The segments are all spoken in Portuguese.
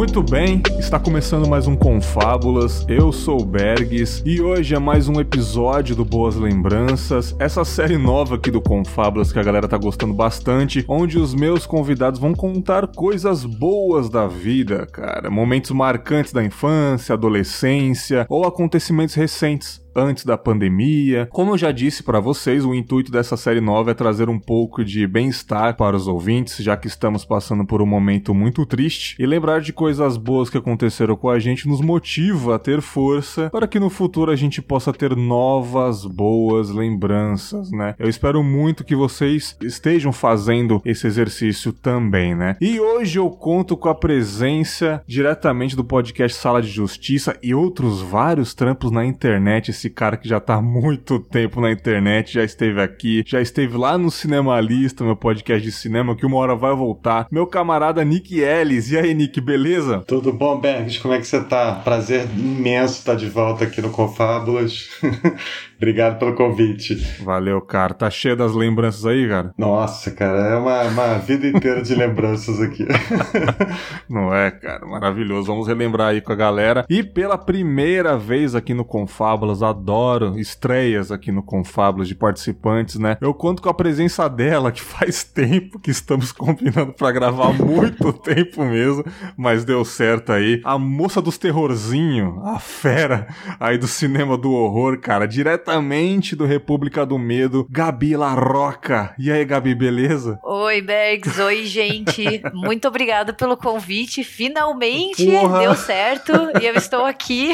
Muito bem, está começando mais um Confábulas. Eu sou o Bergs e hoje é mais um episódio do Boas Lembranças, essa série nova aqui do Confábulas que a galera tá gostando bastante, onde os meus convidados vão contar coisas boas da vida, cara, momentos marcantes da infância, adolescência ou acontecimentos recentes antes da pandemia. Como eu já disse para vocês, o intuito dessa série nova é trazer um pouco de bem-estar para os ouvintes, já que estamos passando por um momento muito triste, e lembrar de coisas boas que aconteceram com a gente nos motiva a ter força para que no futuro a gente possa ter novas boas lembranças, né? Eu espero muito que vocês estejam fazendo esse exercício também, né? E hoje eu conto com a presença diretamente do podcast Sala de Justiça e outros vários trampos na internet esse cara que já tá há muito tempo na internet, já esteve aqui, já esteve lá no Cinemalista, meu podcast de cinema, que uma hora vai voltar. Meu camarada Nick Ellis. E aí, Nick, beleza? Tudo bom, Bergs? Como é que você tá? Prazer imenso estar de volta aqui no Confábulas. Obrigado pelo convite. Valeu, cara. Tá cheio das lembranças aí, cara? Nossa, cara, é uma, uma vida inteira de lembranças aqui. Não é, cara? Maravilhoso. Vamos relembrar aí com a galera. E pela primeira vez aqui no Confábulas, adoro estreias aqui no Confábulas de participantes, né? Eu conto com a presença dela, que faz tempo que estamos combinando para gravar, muito tempo mesmo, mas deu certo aí. A moça dos terrorzinho, a fera aí do cinema do horror, cara, direto diretamente do República do Medo, Gabi Larroca. E aí, Gabi, beleza? Oi, Bergs. Oi, gente. Muito obrigada pelo convite. Finalmente Porra. deu certo e eu estou aqui.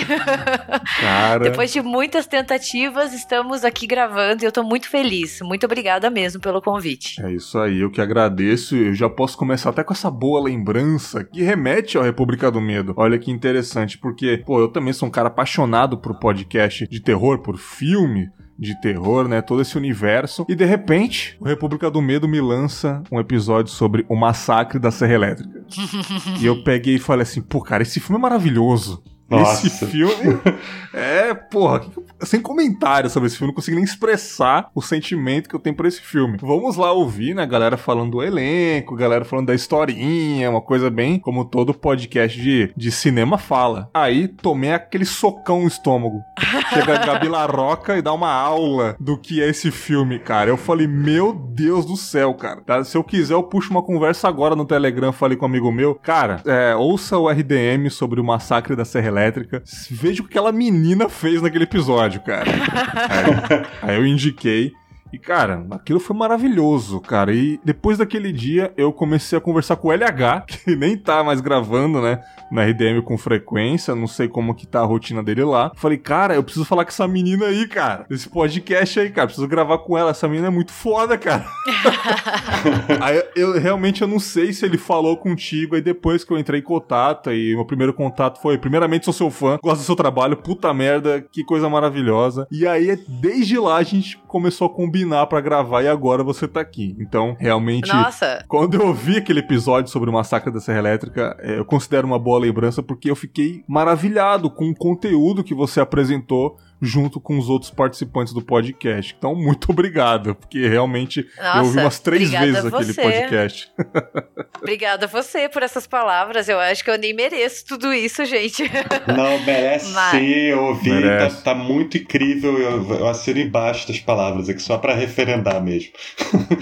Cara. Depois de muitas tentativas, estamos aqui gravando e eu estou muito feliz. Muito obrigada mesmo pelo convite. É isso aí, eu que agradeço. Eu já posso começar até com essa boa lembrança que remete ao República do Medo. Olha que interessante, porque, pô, eu também sou um cara apaixonado por podcast de terror, por filme filme de terror, né? Todo esse universo. E de repente, o República do Medo me lança um episódio sobre o massacre da Serra Elétrica. e eu peguei e falei assim: pô, cara, esse filme é maravilhoso. Nossa. Esse filme é, porra, sem comentário sobre esse filme, não consigo nem expressar o sentimento que eu tenho por esse filme. Vamos lá ouvir, né, galera falando do elenco, galera falando da historinha, uma coisa bem como todo podcast de, de cinema fala. Aí tomei aquele socão no estômago. Chega a Gabi Larroca e dá uma aula do que é esse filme, cara. Eu falei, meu Deus do céu, cara. Tá? Se eu quiser, eu puxo uma conversa agora no Telegram, falei com um amigo meu. Cara, é, ouça o RDM sobre o massacre da Serra elétrica. Veja o que aquela menina fez naquele episódio, cara. aí, aí eu indiquei. E, cara, aquilo foi maravilhoso, cara. E depois daquele dia, eu comecei a conversar com o LH, que nem tá mais gravando, né? Na RDM com frequência, não sei como que tá a rotina dele lá. Falei, cara, eu preciso falar com essa menina aí, cara. Esse podcast aí, cara. Preciso gravar com ela. Essa menina é muito foda, cara. aí eu realmente eu não sei se ele falou contigo. Aí depois que eu entrei em contato, e meu primeiro contato foi: primeiramente, sou seu fã, gosto do seu trabalho, puta merda, que coisa maravilhosa. E aí, desde lá, a gente começou a combinar para gravar e agora você tá aqui. Então, realmente, Nossa. quando eu vi aquele episódio sobre o massacre da Serra Elétrica, é, eu considero uma boa lembrança porque eu fiquei maravilhado com o conteúdo que você apresentou junto com os outros participantes do podcast. Então, muito obrigado, porque realmente Nossa, eu ouvi umas três vezes aquele podcast. obrigada a você por essas palavras. Eu acho que eu nem mereço tudo isso, gente. Não, merece Mas... sim, eu ouvi, tá, merece. Tá, tá, muito incrível. Eu, eu assino embaixo das palavras aqui, só para referendar mesmo.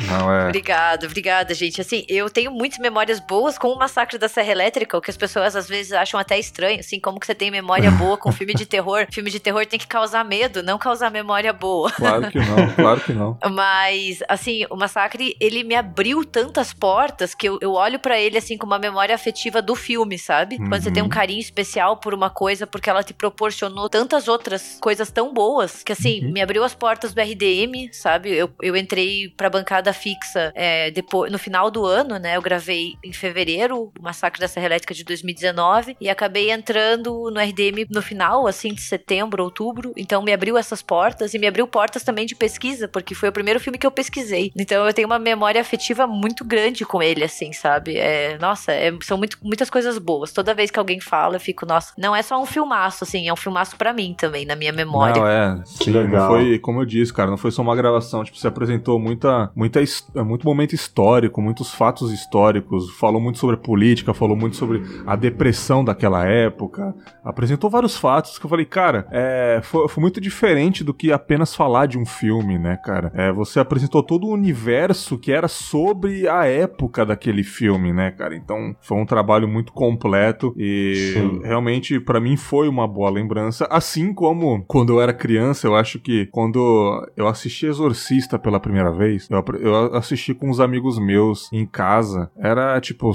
Não é. Obrigada, obrigada, gente. Assim, eu tenho muitas memórias boas com o Massacre da Serra Elétrica, o que as pessoas às vezes acham até estranho, assim, como que você tem memória boa com filme de terror. filme de terror tem que causar causar medo, não causar memória boa. Claro que não, claro que não. Mas, assim, o Massacre, ele me abriu tantas portas que eu, eu olho para ele, assim, com uma memória afetiva do filme, sabe? Uhum. Quando você tem um uhum. carinho especial por uma coisa, porque ela te proporcionou tantas outras coisas tão boas, que, assim, uhum. me abriu as portas do RDM, sabe? Eu, eu entrei pra bancada fixa é, depois, no final do ano, né? Eu gravei em fevereiro o Massacre da Serra Elétrica de 2019 e acabei entrando no RDM no final, assim, de setembro, outubro, então me abriu essas portas e me abriu portas também de pesquisa, porque foi o primeiro filme que eu pesquisei. Então eu tenho uma memória afetiva muito grande com ele, assim, sabe? É, nossa, é, são muito, muitas coisas boas. Toda vez que alguém fala, eu fico, nossa, não é só um filmaço, assim, é um filmaço para mim também, na minha memória. Não, é, sim, legal. foi, como eu disse, cara, não foi só uma gravação, tipo, você apresentou muita, muita, muito momento histórico, muitos fatos históricos, falou muito sobre política, falou muito sobre a depressão daquela época, apresentou vários fatos que eu falei, cara, é, foi, foi muito diferente do que apenas falar de um filme, né, cara? É, você apresentou todo o universo que era sobre a época daquele filme, né, cara? Então foi um trabalho muito completo e Sim. realmente para mim foi uma boa lembrança. Assim como quando eu era criança, eu acho que quando eu assisti Exorcista pela primeira vez, eu, eu assisti com uns amigos meus em casa. Era tipo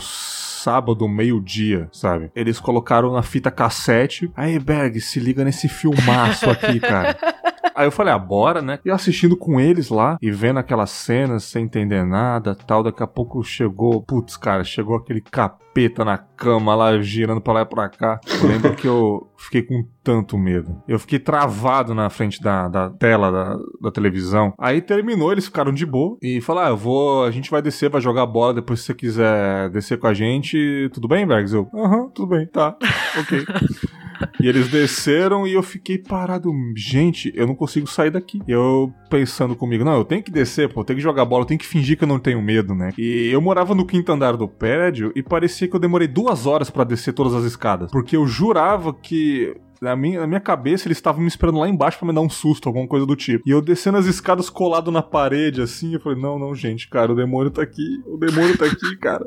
sábado, meio-dia, sabe? Eles colocaram na fita cassete. Aí, Berg, se liga nesse filmaço aqui, cara. Aí eu falei, ah, bora, né? E assistindo com eles lá e vendo aquelas cenas sem entender nada tal. Daqui a pouco chegou, putz, cara, chegou aquele capeta na cama lá, girando pra lá e pra cá. Eu lembro que eu fiquei com tanto medo. Eu fiquei travado na frente da, da tela da, da, televisão. Aí terminou, eles ficaram de boa e falaram: ah, eu vou, a gente vai descer, vai jogar bola depois se você quiser descer com a gente. Tudo bem, Bergs? Eu, aham, tudo bem, tá, ok. E eles desceram e eu fiquei parado. Gente, eu não consigo sair daqui. Eu pensando comigo, não, eu tenho que descer, pô, eu tenho que jogar bola, eu tenho que fingir que eu não tenho medo, né? E eu morava no quinto andar do prédio e parecia que eu demorei duas horas para descer todas as escadas. Porque eu jurava que na minha, na minha cabeça, eles estavam me esperando lá embaixo para me dar um susto, alguma coisa do tipo. E eu descendo as escadas colado na parede, assim, eu falei, não, não, gente, cara, o demônio tá aqui, o demônio tá aqui, cara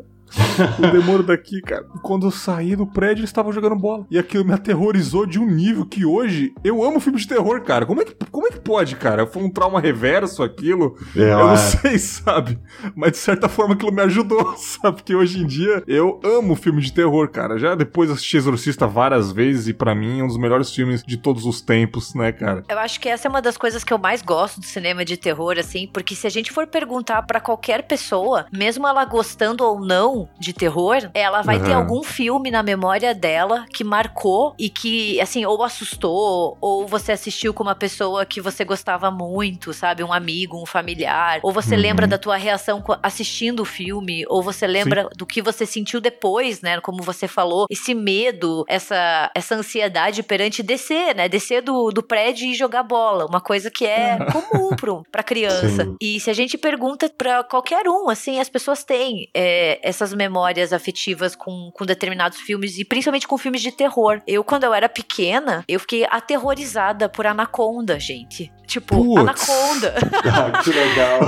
o demônio daqui, cara. Quando eu saí do prédio, eles estavam jogando bola. E aquilo me aterrorizou de um nível que hoje eu amo filme de terror, cara. Como é que, como é que pode, cara? Foi um trauma reverso aquilo? É, eu não sei, sabe? Mas de certa forma aquilo me ajudou, sabe? Porque hoje em dia eu amo filme de terror, cara. Já depois assisti Exorcista várias vezes e para mim é um dos melhores filmes de todos os tempos, né, cara? Eu acho que essa é uma das coisas que eu mais gosto do cinema de terror, assim, porque se a gente for perguntar para qualquer pessoa, mesmo ela gostando ou não, de terror, ela vai uhum. ter algum filme na memória dela que marcou e que, assim, ou assustou, ou você assistiu com uma pessoa que você gostava muito, sabe? Um amigo, um familiar. Ou você uhum. lembra da tua reação assistindo o filme, ou você lembra Sim. do que você sentiu depois, né? Como você falou, esse medo, essa, essa ansiedade perante descer, né? Descer do, do prédio e jogar bola. Uma coisa que é comum pro, pra criança. Sim. E se a gente pergunta pra qualquer um, assim, as pessoas têm é, essas memórias afetivas com, com determinados filmes e principalmente com filmes de terror. Eu, quando eu era pequena, eu fiquei aterrorizada por Anaconda, gente. Tipo, Putz. Anaconda. Ah, que legal.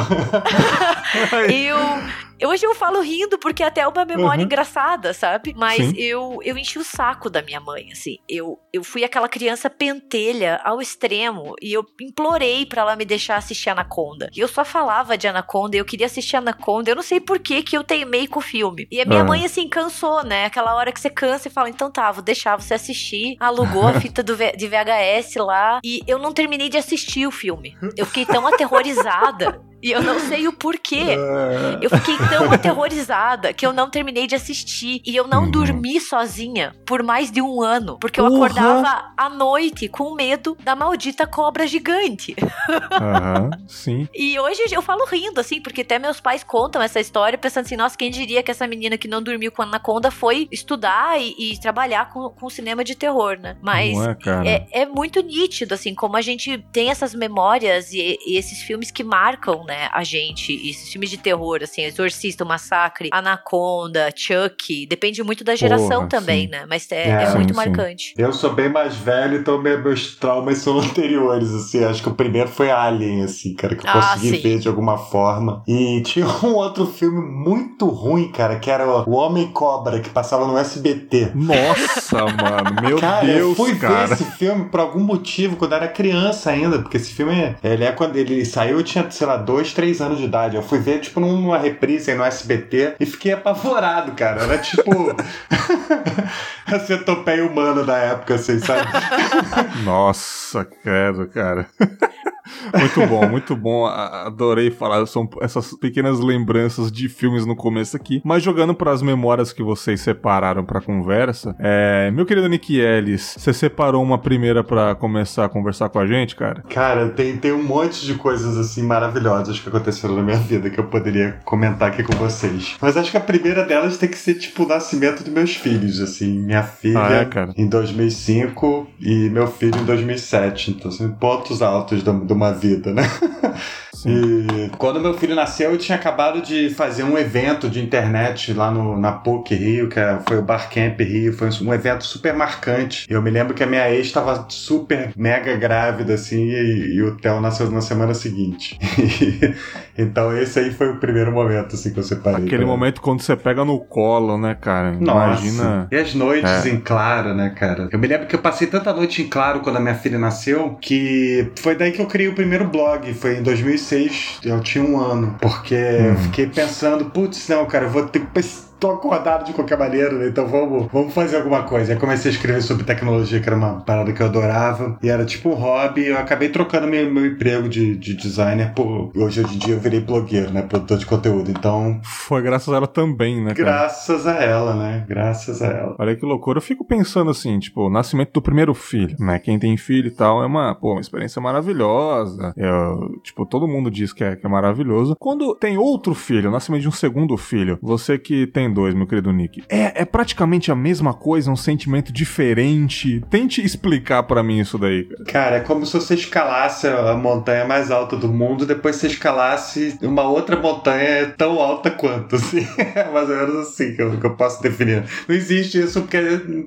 eu Hoje eu falo rindo porque até é uma memória uhum. engraçada, sabe? Mas eu, eu enchi o saco da minha mãe, assim. Eu, eu fui aquela criança pentelha ao extremo e eu implorei para ela me deixar assistir Anaconda. E eu só falava de Anaconda, eu queria assistir Anaconda. Eu não sei por que que eu teimei com o filme. E a minha uhum. mãe, assim, cansou, né? Aquela hora que você cansa e fala, então tá, vou deixar você assistir. Alugou a fita do, de VHS lá. E eu não terminei de assistir o filme. Eu fiquei tão aterrorizada e eu não sei o porquê. É. Eu fiquei tão aterrorizada que eu não terminei de assistir. E eu não uhum. dormi sozinha por mais de um ano. Porque eu acordava à noite com medo da maldita cobra gigante. Uhum, sim. E hoje eu falo rindo, assim, porque até meus pais contam essa história pensando assim, nossa, quem diria que essa menina que não dormiu com a Anaconda foi estudar e, e trabalhar com, com cinema de terror, né? Mas é, é, é, muito nítido, assim, como a gente tem essas memórias e, e esses filmes que marcam, né? Né, a gente, esses filmes de terror, assim, Exorcista, o Massacre, Anaconda, Chuck, depende muito da geração Porra, também, sim. né? Mas é, é, é muito sim. marcante. Eu sou bem mais velho, então meus traumas são anteriores, assim. Acho que o primeiro foi Alien, assim, cara, que eu ah, consegui sim. ver de alguma forma. E tinha um outro filme muito ruim, cara, que era O Homem Cobra, que passava no SBT. Nossa, mano, meu cara, Deus, eu fui cara. ver esse filme por algum motivo quando era criança ainda, porque esse filme, ele é quando ele saiu, eu tinha, sei lá, dois dois, três anos de idade. Eu fui ver, tipo, numa reprise aí no SBT e fiquei apavorado, cara. Era tipo. a centopeia humana da época, assim, sabe? Nossa, credo, cara. muito bom, muito bom. Adorei falar. São essas pequenas lembranças de filmes no começo aqui. Mas jogando para as memórias que vocês separaram pra conversa, é... meu querido Nick Ellis, você separou uma primeira para começar a conversar com a gente, cara? Cara, tem, tem um monte de coisas assim maravilhosas que aconteceram na minha vida que eu poderia comentar aqui com vocês. Mas acho que a primeira delas tem que ser tipo o nascimento dos meus filhos, assim. Minha filha ah, é, em 2005 e meu filho em 2007. Então, assim, pontos altos de uma vida, né? E quando meu filho nasceu, eu tinha acabado de fazer um evento de internet lá no, na PUC Rio, que é, foi o Barcamp Rio, foi um evento super marcante. Eu me lembro que a minha ex estava super mega grávida, assim, e, e, o Theo nasceu na semana seguinte. então esse aí foi o primeiro momento, assim, que eu separei. Aquele momento quando você pega no colo, né, cara? Nossa. Imagina. E as noites é. em claro, né, cara? Eu me lembro que eu passei tanta noite em claro quando a minha filha nasceu, que foi daí que eu criei o primeiro blog, foi em 2006 2006, eu tinha um ano, porque eu fiquei pensando, putz, não, cara, eu vou ter que tô acordado de qualquer maneira, né? Então vamos, vamos fazer alguma coisa. Aí comecei a escrever sobre tecnologia, que era uma parada que eu adorava. E era tipo um hobby. Eu acabei trocando meu, meu emprego de, de designer por. Hoje, hoje em dia eu virei blogueiro, né? Produtor de conteúdo. Então. Foi graças a ela também, né? Cara? Graças a ela, né? Graças a ela. Olha que loucura. Eu fico pensando assim, tipo, o nascimento do primeiro filho, né? Quem tem filho e tal é uma, pô, uma experiência maravilhosa. Eu, tipo, todo mundo diz que é, que é maravilhoso. Quando tem outro filho, o nascimento de um segundo filho, você que tem dois, meu querido Nick. É, é praticamente a mesma coisa, um sentimento diferente. Tente explicar para mim isso daí, cara. Cara, é como se você escalasse a montanha mais alta do mundo, depois você escalasse uma outra montanha tão alta quanto, assim. É mais ou menos assim que eu, que eu posso definir. Não existe isso porque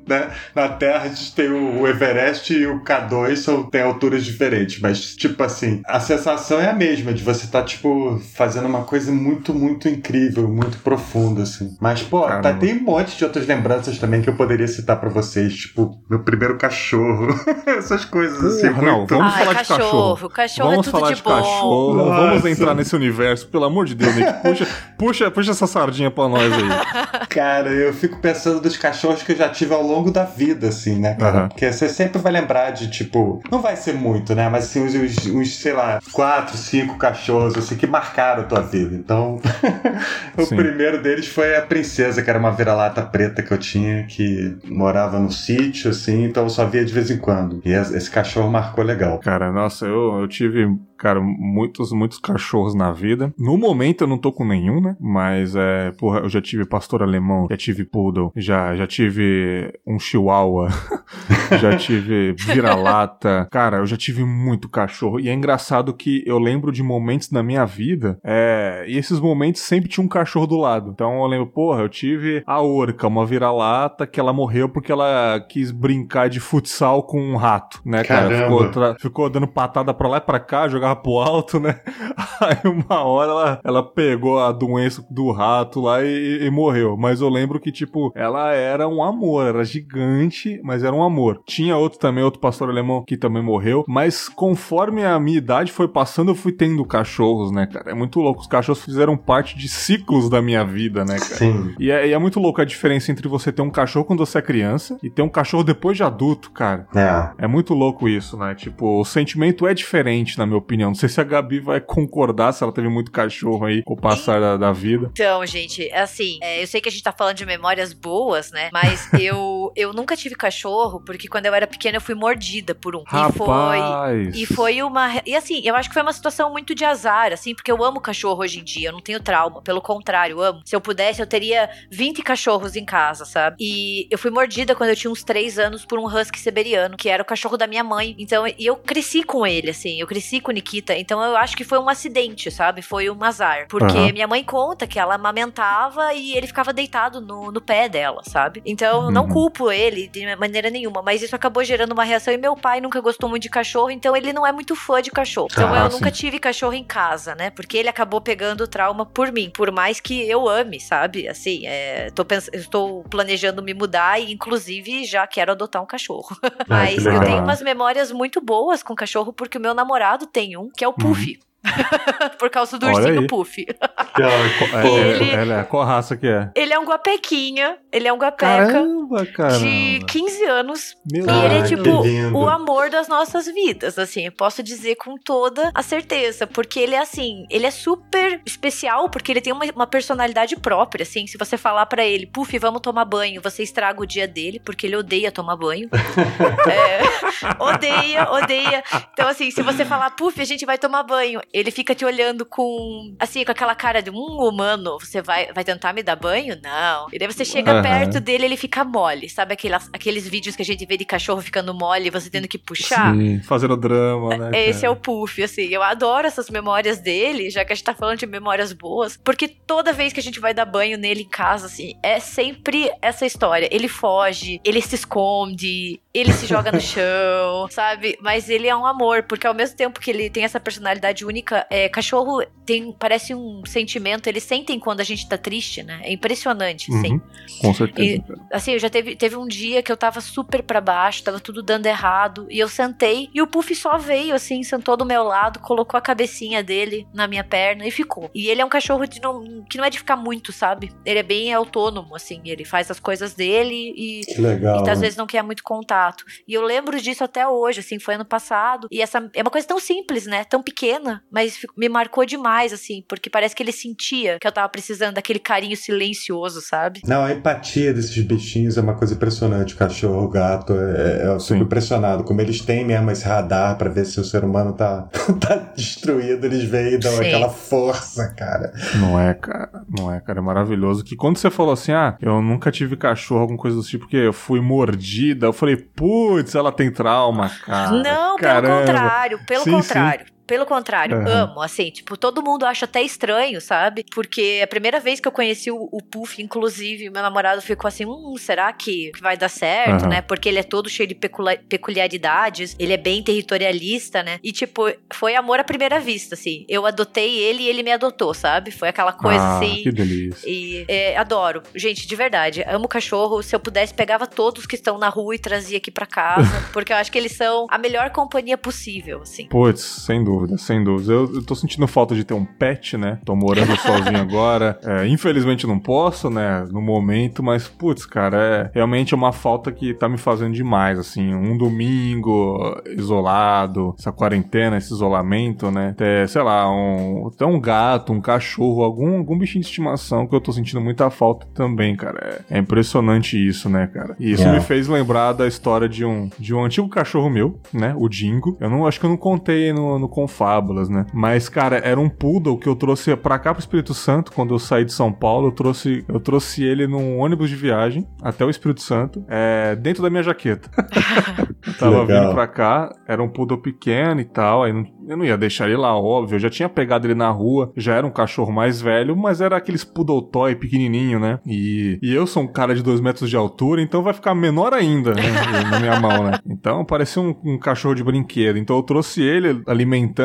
né, na Terra a gente tem o Everest e o K2 são, tem alturas diferentes, mas tipo assim, a sensação é a mesma de você estar, tá, tipo, fazendo uma coisa muito, muito incrível, muito profunda, assim. Mas pô, tá, tem um monte de outras lembranças também que eu poderia citar para vocês. Tipo, meu primeiro cachorro. Essas coisas assim. Porra, não, vamos Ai, falar cachorro. de cachorro. Cachorro vamos é tudo falar de, de cachorro. Nossa. Vamos entrar nesse universo, pelo amor de Deus, Nick. Puxa, puxa, puxa essa sardinha pra nós aí. Cara, eu fico pensando dos cachorros que eu já tive ao longo da vida, assim, né, cara? Uhum. Porque você sempre vai lembrar de, tipo, não vai ser muito, né? Mas assim, uns, uns, uns sei lá, quatro, cinco cachorros, assim, que marcaram a tua vida. Então, o Sim. primeiro deles foi a princesa princesa, que era uma vira-lata preta que eu tinha, que morava no sítio, assim, então eu só via de vez em quando. E esse cachorro marcou legal. Cara, nossa, eu, eu tive cara, muitos, muitos cachorros na vida. No momento eu não tô com nenhum, né? Mas, é, porra, eu já tive pastor alemão, já tive poodle, já, já tive um chihuahua, já tive vira-lata. Cara, eu já tive muito cachorro. E é engraçado que eu lembro de momentos na minha vida, é, e esses momentos sempre tinha um cachorro do lado. Então eu lembro, porra, eu tive a Orca, uma vira-lata, que ela morreu porque ela quis brincar de futsal com um rato, né, cara? Ficou, ficou dando patada pra lá e pra cá, jogava pro alto, né? Aí uma hora ela, ela pegou a doença do rato lá e, e, morreu. Mas eu lembro que, tipo, ela era um amor, era gigante, mas era um amor. Tinha outro também, outro pastor alemão que também morreu. Mas conforme a minha idade foi passando, eu fui tendo cachorros, né, cara? É muito louco. Os cachorros fizeram parte de ciclos da minha vida, né, cara? Sim. E é, e é muito louco a diferença entre você ter um cachorro quando você é criança e ter um cachorro depois de adulto, cara. É. É muito louco isso, né? Tipo, o sentimento é diferente, na minha opinião opinião. Não sei se a Gabi vai concordar, se ela teve muito cachorro aí com o passar da, da vida. Então, gente, assim, é, eu sei que a gente tá falando de memórias boas, né? Mas eu, eu nunca tive cachorro, porque quando eu era pequena eu fui mordida por um. Rapaz. E foi. E foi uma. E assim, eu acho que foi uma situação muito de azar, assim, porque eu amo cachorro hoje em dia, eu não tenho trauma. Pelo contrário, eu amo. Se eu pudesse, eu teria 20 cachorros em casa, sabe? E eu fui mordida quando eu tinha uns 3 anos por um husky siberiano, que era o cachorro da minha mãe. Então, e eu cresci com ele, assim, eu cresci com o Então eu acho que foi um acidente, sabe? Foi um azar. Porque uhum. minha mãe conta que ela amamentava e ele ficava deitado no, no pé dela, sabe? Então eu não uhum. culpo ele de maneira nenhuma, mas isso acabou gerando uma reação. E meu pai nunca gostou muito de cachorro, então ele não é muito fã de cachorro. Então ah, eu sim. nunca tive cachorro em casa, né? Porque ele acabou pegando trauma por mim. Por mais que eu ame, sabe? Assim, é, tô pens estou planejando me mudar e, inclusive, já quero adotar um cachorro. mas eu tenho umas memórias muito boas com cachorro, porque o meu namorado tem um que é o Puff. Uhum. Por causa do ursinho Puff. é, ele, é, qual raça que é? Ele é um guapequinha. Ele é um guapeca caramba, caramba. de 15 anos. Meu e ele é tipo o amor das nossas vidas, assim. Posso dizer com toda a certeza. Porque ele é assim, ele é super especial, porque ele tem uma, uma personalidade própria, assim. Se você falar para ele, Puff, vamos tomar banho, você estraga o dia dele, porque ele odeia tomar banho. é, odeia, odeia. Então, assim, se você falar, Puff, a gente vai tomar banho, ele fica te olhando com, assim, com aquela cara de um humano, você vai, vai tentar me dar banho? Não. E daí você chega uhum. perto dele, ele fica mole. Sabe aquelas, aqueles vídeos que a gente vê de cachorro ficando mole e você tendo que puxar? Sim, fazendo drama, né? Esse cara? é o Puff, assim. Eu adoro essas memórias dele, já que a gente tá falando de memórias boas, porque toda vez que a gente vai dar banho nele em casa, assim, é sempre essa história. Ele foge, ele se esconde, ele se joga no chão, sabe? Mas ele é um amor, porque ao mesmo tempo que ele tem essa personalidade única, é, cachorro tem, parece um sentimento, eles sentem quando a gente tá triste, né? É impressionante, uhum, sim. Com certeza. E, assim, eu já teve, teve um dia que eu tava super para baixo, tava tudo dando errado, e eu sentei, e o Puff só veio, assim, sentou do meu lado, colocou a cabecinha dele na minha perna e ficou. E ele é um cachorro de não, que não é de ficar muito, sabe? Ele é bem autônomo, assim, ele faz as coisas dele e, que legal, e às vezes não quer muito contato. E eu lembro disso até hoje, assim, foi ano passado. E essa é uma coisa tão simples, né? Tão pequena, mas me marcou demais, assim, porque parece que ele sentia que eu tava precisando daquele carinho silencioso, sabe? Não, a empatia desses bichinhos é uma coisa impressionante. O cachorro, o gato, é, é eu fico impressionado. Como eles têm mesmo esse radar para ver se o ser humano tá, tá destruído, eles veem e dão Sim. aquela força, cara. Não é, cara. Não é, cara. É maravilhoso. Que quando você falou assim, ah, eu nunca tive cachorro, alguma coisa do tipo, porque eu fui mordida, eu falei, putz, ela tem trauma, cara. Não, Caramba. pelo contrário, pelo sim, contrário. Sim. Pelo contrário, uhum. amo, assim, tipo, todo mundo acha até estranho, sabe? Porque a primeira vez que eu conheci o, o Puff, inclusive, meu namorado ficou assim, hum, será que vai dar certo, uhum. né? Porque ele é todo cheio de peculiaridades, ele é bem territorialista, né? E, tipo, foi amor à primeira vista, assim. Eu adotei ele e ele me adotou, sabe? Foi aquela coisa ah, assim. Que delícia. E é, adoro. Gente, de verdade, amo cachorro. Se eu pudesse, pegava todos que estão na rua e trazia aqui para casa, porque eu acho que eles são a melhor companhia possível, assim. Putz, sem dúvida dúvida, sem dúvida. Eu, eu tô sentindo falta de ter um pet, né? Tô morando sozinho agora. É, infelizmente não posso, né? No momento, mas, putz, cara, é realmente uma falta que tá me fazendo demais, assim. Um domingo isolado, essa quarentena, esse isolamento, né? Ter, sei lá, um, até um gato, um cachorro, algum, algum bichinho de estimação que eu tô sentindo muita falta também, cara. É, é impressionante isso, né, cara? E isso yeah. me fez lembrar da história de um, de um antigo cachorro meu, né? O Dingo. Eu não acho que eu não contei no, no fábulas, né? Mas, cara, era um poodle que eu trouxe pra cá pro Espírito Santo quando eu saí de São Paulo. Eu trouxe, eu trouxe ele num ônibus de viagem até o Espírito Santo, é, dentro da minha jaqueta. Tava Legal. vindo pra cá, era um poodle pequeno e tal, aí não, eu não ia deixar ele lá, óbvio. Eu já tinha pegado ele na rua, já era um cachorro mais velho, mas era aqueles poodle toy pequenininho, né? E, e eu sou um cara de dois metros de altura, então vai ficar menor ainda né, na minha mão, né? Então parecia um, um, cachorro de brinquedo. Então eu trouxe ele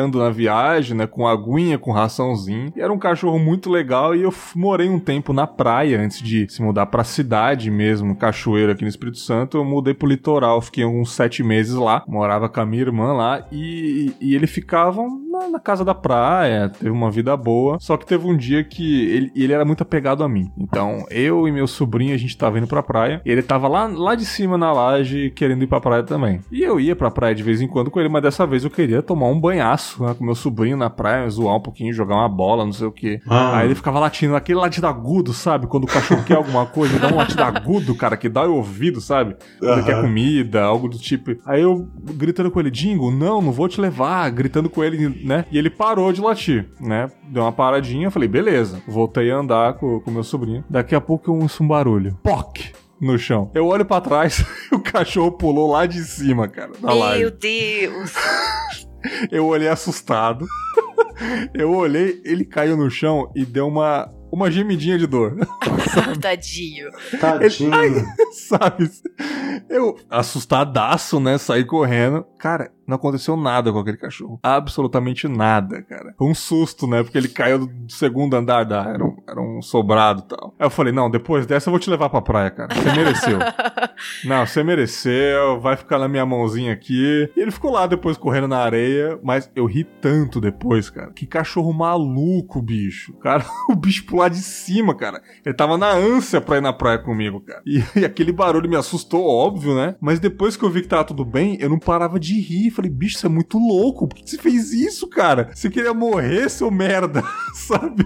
na viagem, né? Com aguinha, com raçãozinho. E era um cachorro muito legal e eu morei um tempo na praia antes de se mudar pra cidade mesmo, cachoeiro aqui no Espírito Santo. Eu mudei pro litoral, fiquei uns sete meses lá, morava com a minha irmã lá e, e ele ficava na, na, casa da praia, teve uma vida boa. Só que teve um dia que ele, ele era muito apegado a mim. Então, eu e meu sobrinho, a gente tava indo pra praia. E ele tava lá, lá de cima na laje, querendo ir pra praia também. E eu ia pra praia de vez em quando com ele, mas dessa vez eu queria tomar um banhaço né, com meu sobrinho na praia, zoar um pouquinho, jogar uma bola, não sei o que. Ah. Aí ele ficava latindo, aquele latido agudo, sabe? Quando o cachorro quer alguma coisa, dá um latido agudo, cara, que dá o ouvido, sabe? Quando uhum. quer comida, algo do tipo. Aí eu gritando com ele, Dingo, não, não vou te levar, gritando com ele, né? E ele parou de latir, né? Deu uma paradinha, eu falei, beleza. Voltei a andar com o meu sobrinho. Daqui a pouco eu ouço um barulho. POC! no chão. Eu olho para trás e o cachorro pulou lá de cima, cara. Meu live. Deus! eu olhei assustado. eu olhei, ele caiu no chão e deu uma uma gemidinha de dor. Tadinho. Tadinho. Ele, ai, sabe? Eu, assustadaço, né? Saí correndo. Cara, Não aconteceu nada com aquele cachorro. Absolutamente nada, cara. Foi um susto, né? Porque ele caiu do segundo andar da. Era um, era um sobrado e tal. Aí eu falei: não, depois dessa eu vou te levar pra praia, cara. Você mereceu. não, você mereceu. Vai ficar na minha mãozinha aqui. E ele ficou lá depois correndo na areia. Mas eu ri tanto depois, cara. Que cachorro maluco, bicho. Cara, o bicho pular de cima, cara. Ele tava na ânsia pra ir na praia comigo, cara. E, e aquele barulho me assustou, óbvio, né? Mas depois que eu vi que tava tudo bem, eu não parava de rir. Falei, bicho, você é muito louco. Por que você fez isso, cara? Você queria morrer, seu merda, sabe?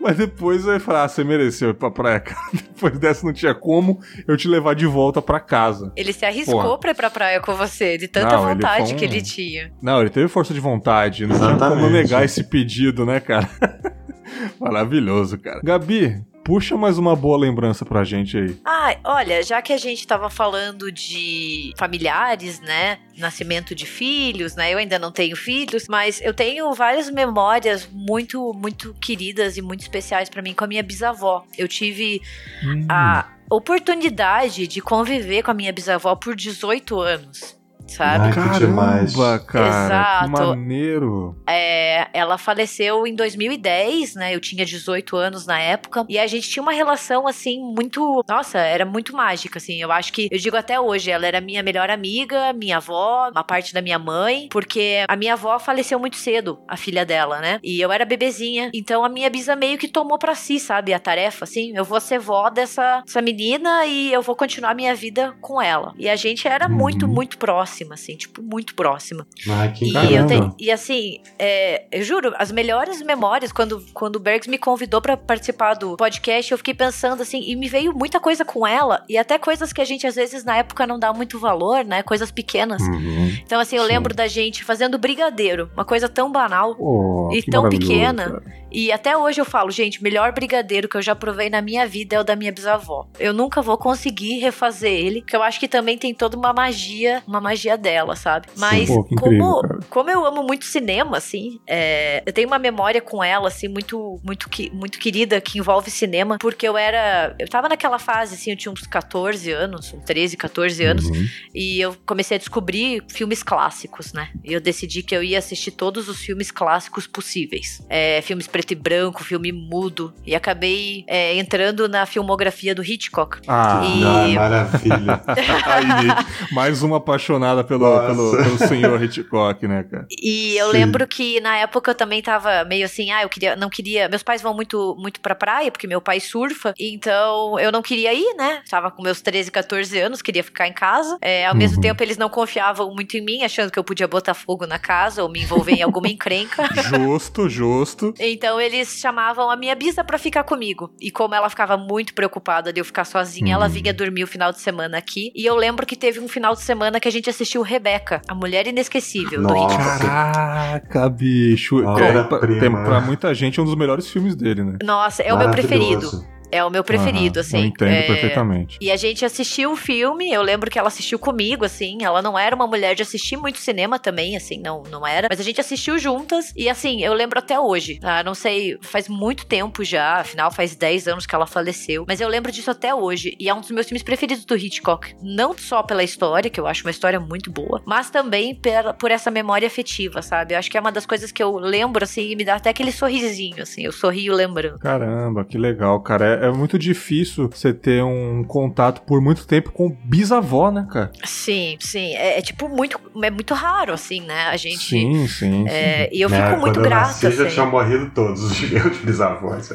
Mas depois eu ia falar, ah, você mereceu ir pra praia, cara. Depois dessa não tinha como eu te levar de volta pra casa. Ele se arriscou Porra. pra ir pra praia com você, de tanta não, vontade um... que ele tinha. Não, ele teve força de vontade. Não tinha como negar esse pedido, né, cara? Maravilhoso, cara. Gabi, Puxa mais uma boa lembrança pra gente aí. Ah, olha, já que a gente tava falando de familiares, né? Nascimento de filhos, né? Eu ainda não tenho filhos, mas eu tenho várias memórias muito, muito queridas e muito especiais para mim com a minha bisavó. Eu tive hum. a oportunidade de conviver com a minha bisavó por 18 anos sabe? Ai, Caramba, demais. cara. Exato. Que maneiro. É, ela faleceu em 2010, né? Eu tinha 18 anos na época. E a gente tinha uma relação, assim, muito. Nossa, era muito mágica, assim. Eu acho que. Eu digo até hoje, ela era minha melhor amiga, minha avó, uma parte da minha mãe, porque a minha avó faleceu muito cedo, a filha dela, né? E eu era bebezinha. Então a minha bisa meio que tomou para si, sabe? A tarefa, assim. Eu vou ser vó dessa, dessa menina e eu vou continuar minha vida com ela. E a gente era uhum. muito, muito próximo próxima, assim, tipo, muito próxima. Ai, que e, eu te, e assim, é, eu juro, as melhores memórias, quando, quando o Bergs me convidou para participar do podcast, eu fiquei pensando assim, e me veio muita coisa com ela, e até coisas que a gente às vezes na época não dá muito valor, né? Coisas pequenas. Uhum, então, assim, eu sim. lembro da gente fazendo brigadeiro, uma coisa tão banal oh, e tão pequena. Cara. E até hoje eu falo, gente, melhor brigadeiro que eu já provei na minha vida é o da minha bisavó. Eu nunca vou conseguir refazer ele, porque eu acho que também tem toda uma magia, uma magia dela, sabe? Mas Sim, pô, como, como eu amo muito cinema, assim, é, eu tenho uma memória com ela, assim, muito, muito, muito querida que envolve cinema, porque eu era. Eu tava naquela fase, assim, eu tinha uns 14 anos, uns 13, 14 anos, uhum. e eu comecei a descobrir filmes clássicos, né? E eu decidi que eu ia assistir todos os filmes clássicos possíveis. É, filmes preto e branco, filme mudo. E acabei é, entrando na filmografia do Hitchcock. Ah, e... maravilha. Aí, mais uma apaixonada pelo, pelo, pelo, senhor Hitchcock, né, cara? E eu Sim. lembro que na época eu também tava meio assim, ah, eu queria, não queria. Meus pais vão muito, muito pra praia, porque meu pai surfa, então eu não queria ir, né? Tava com meus 13, 14 anos, queria ficar em casa. É, ao uhum. mesmo tempo, eles não confiavam muito em mim, achando que eu podia botar fogo na casa ou me envolver em alguma encrenca. Justo, justo. Então, então eles chamavam a minha bisa para ficar comigo. E como ela ficava muito preocupada de eu ficar sozinha, ela vinha uhum. dormir o final de semana aqui. E eu lembro que teve um final de semana que a gente assistiu Rebeca, a mulher inesquecível Nossa. do Hitchcock. Caraca, bicho. É, pra, pra muita gente é um dos melhores filmes dele, né? Nossa, é o meu preferido. É o meu preferido, assim. Eu entendo é... perfeitamente. E a gente assistiu o filme, eu lembro que ela assistiu comigo, assim. Ela não era uma mulher de assistir muito cinema também, assim, não, não era. Mas a gente assistiu juntas e, assim, eu lembro até hoje. Tá? Não sei, faz muito tempo já, afinal faz 10 anos que ela faleceu. Mas eu lembro disso até hoje. E é um dos meus filmes preferidos do Hitchcock. Não só pela história, que eu acho uma história muito boa, mas também por, por essa memória afetiva, sabe? Eu acho que é uma das coisas que eu lembro, assim, e me dá até aquele sorrisinho, assim. Eu sorrio lembrando. Caramba, que legal, cara. É é, muito difícil você ter um contato por muito tempo com bisavó, né, cara? Sim, sim. É, é tipo muito, é muito raro, assim, né? A gente. Sim, sim. É, sim. E eu fico é, muito grata. Já assim. tinham morrido todos os meus bisavós.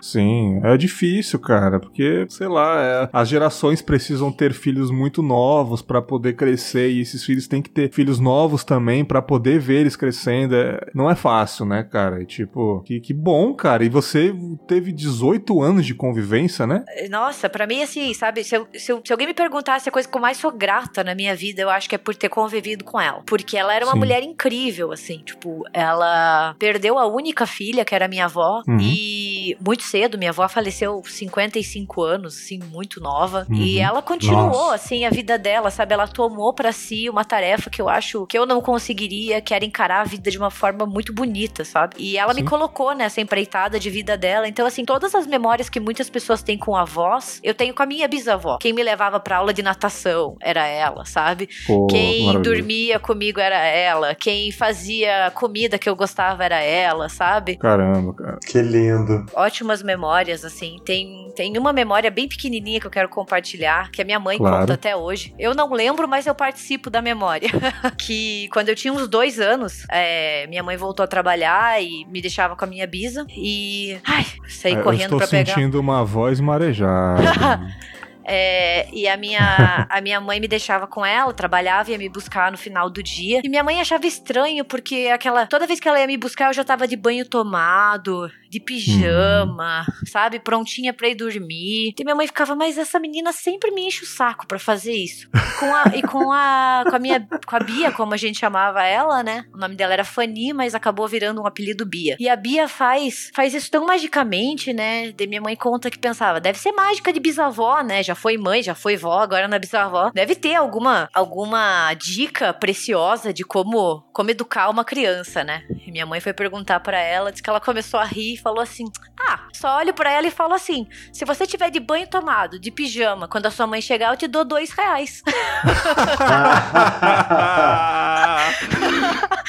Sim, é difícil, cara, porque, sei lá, é, as gerações precisam ter filhos muito novos para poder crescer e esses filhos têm que ter filhos novos também para poder ver eles crescendo. É, não é fácil, né, cara? E, tipo, que, que bom, cara. E você teve 18 anos de convivência, né? Nossa, para mim, assim, sabe, se, eu, se, eu, se, alguém me perguntasse a coisa que eu mais sou grata na minha vida, eu acho que é por ter convivido com ela. Porque ela era uma Sim. mulher incrível, assim, tipo, ela perdeu a única filha, que era minha avó, uhum. e muito cedo, minha avó faleceu 55 anos, assim, muito nova, uhum. e ela continuou, Nossa. assim, a vida dela, sabe, ela tomou para si uma tarefa que eu acho que eu não conseguiria, que era encarar a vida de uma forma muito bonita, sabe? E ela Sim. me colocou nessa empreitada de vida dela, então, assim, todas as memórias que muitas pessoas têm com avós, eu tenho com a minha bisavó. Quem me levava pra aula de natação era ela, sabe? Pô, Quem dormia comigo era ela. Quem fazia comida que eu gostava era ela, sabe? Caramba, cara. Que lindo. Ótimas memórias, assim. Tem, tem uma memória bem pequenininha que eu quero compartilhar, que a minha mãe claro. conta até hoje. Eu não lembro, mas eu participo da memória. que quando eu tinha uns dois anos, é, minha mãe voltou a trabalhar e me deixava com a minha bisa. E. Ai, saí é, correndo pra pegar. Eu estou sentindo uma voz marejada. É, e a minha, a minha mãe me deixava com ela, trabalhava, ia me buscar no final do dia. E minha mãe achava estranho, porque aquela. Toda vez que ela ia me buscar, eu já tava de banho tomado, de pijama, hum. sabe? Prontinha pra ir dormir. E minha mãe ficava, mas essa menina sempre me enche o saco pra fazer isso. Com a, e com a, com a minha. Com a Bia, como a gente chamava ela, né? O nome dela era Fanny, mas acabou virando um apelido Bia. E a Bia faz, faz isso tão magicamente, né? De minha mãe conta que pensava, deve ser mágica de bisavó, né? Já foi mãe, já foi vó, agora na bisavó. Deve ter alguma, alguma dica preciosa de como, como educar uma criança, né? E minha mãe foi perguntar para ela, disse que ela começou a rir falou assim: Ah, só olho para ela e falo assim: se você tiver de banho tomado, de pijama, quando a sua mãe chegar, eu te dou dois reais.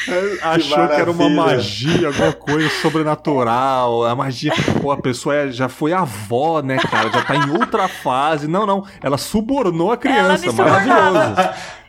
Achou que, que, era uma magia, alguma coisa sobrenatural. A magia, pô, a pessoa é, já foi avó, né, cara? Já tá em outra fase. Não, não. Ela subornou a criança. Maravilhoso.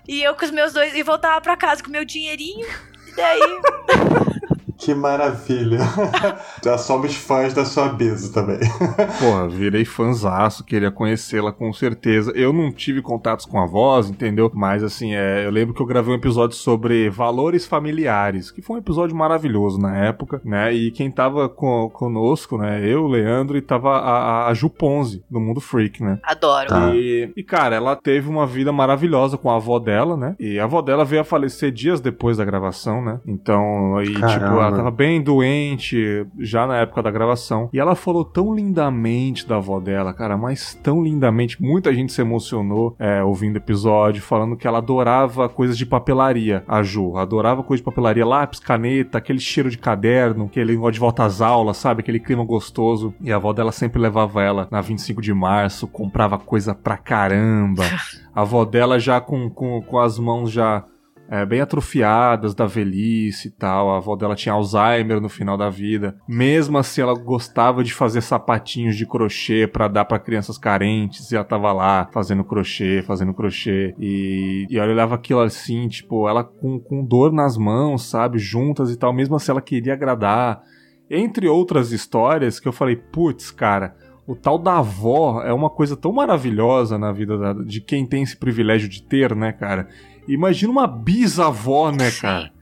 E eu com os meus dois. E voltava pra casa com meu dinheirinho. E daí. Que maravilha. Já somos fãs da sua Biso também. Porra, virei fãzaço, queria conhecê-la com certeza. Eu não tive contatos com a voz, entendeu? Mas assim, é, eu lembro que eu gravei um episódio sobre valores familiares, que foi um episódio maravilhoso na época, né? E quem tava com, conosco, né? Eu, Leandro, e tava a, a Ju Ponzi, do Mundo Freak, né? Adoro. Tá. E, e, cara, ela teve uma vida maravilhosa com a avó dela, né? E a avó dela veio a falecer dias depois da gravação, né? Então, aí, tipo, ela tava bem doente já na época da gravação. E ela falou tão lindamente da avó dela, cara, mas tão lindamente. Muita gente se emocionou é, ouvindo o episódio, falando que ela adorava coisas de papelaria, a Ju. Adorava coisas de papelaria, lápis, caneta, aquele cheiro de caderno, aquele negócio de volta às aulas, sabe? Aquele clima gostoso. E a avó dela sempre levava ela na 25 de março, comprava coisa pra caramba. A avó dela já com, com, com as mãos já é, bem atrofiadas da velhice e tal. A avó dela tinha Alzheimer no final da vida. Mesmo assim, ela gostava de fazer sapatinhos de crochê para dar para crianças carentes. E ela tava lá fazendo crochê, fazendo crochê. E, e ela olhava aquilo assim, tipo, ela com, com dor nas mãos, sabe? Juntas e tal. Mesmo assim, ela queria agradar. Entre outras histórias que eu falei, putz, cara o tal da avó é uma coisa tão maravilhosa na vida da, de quem tem esse privilégio de ter, né, cara? Imagina uma bisavó, né, cara?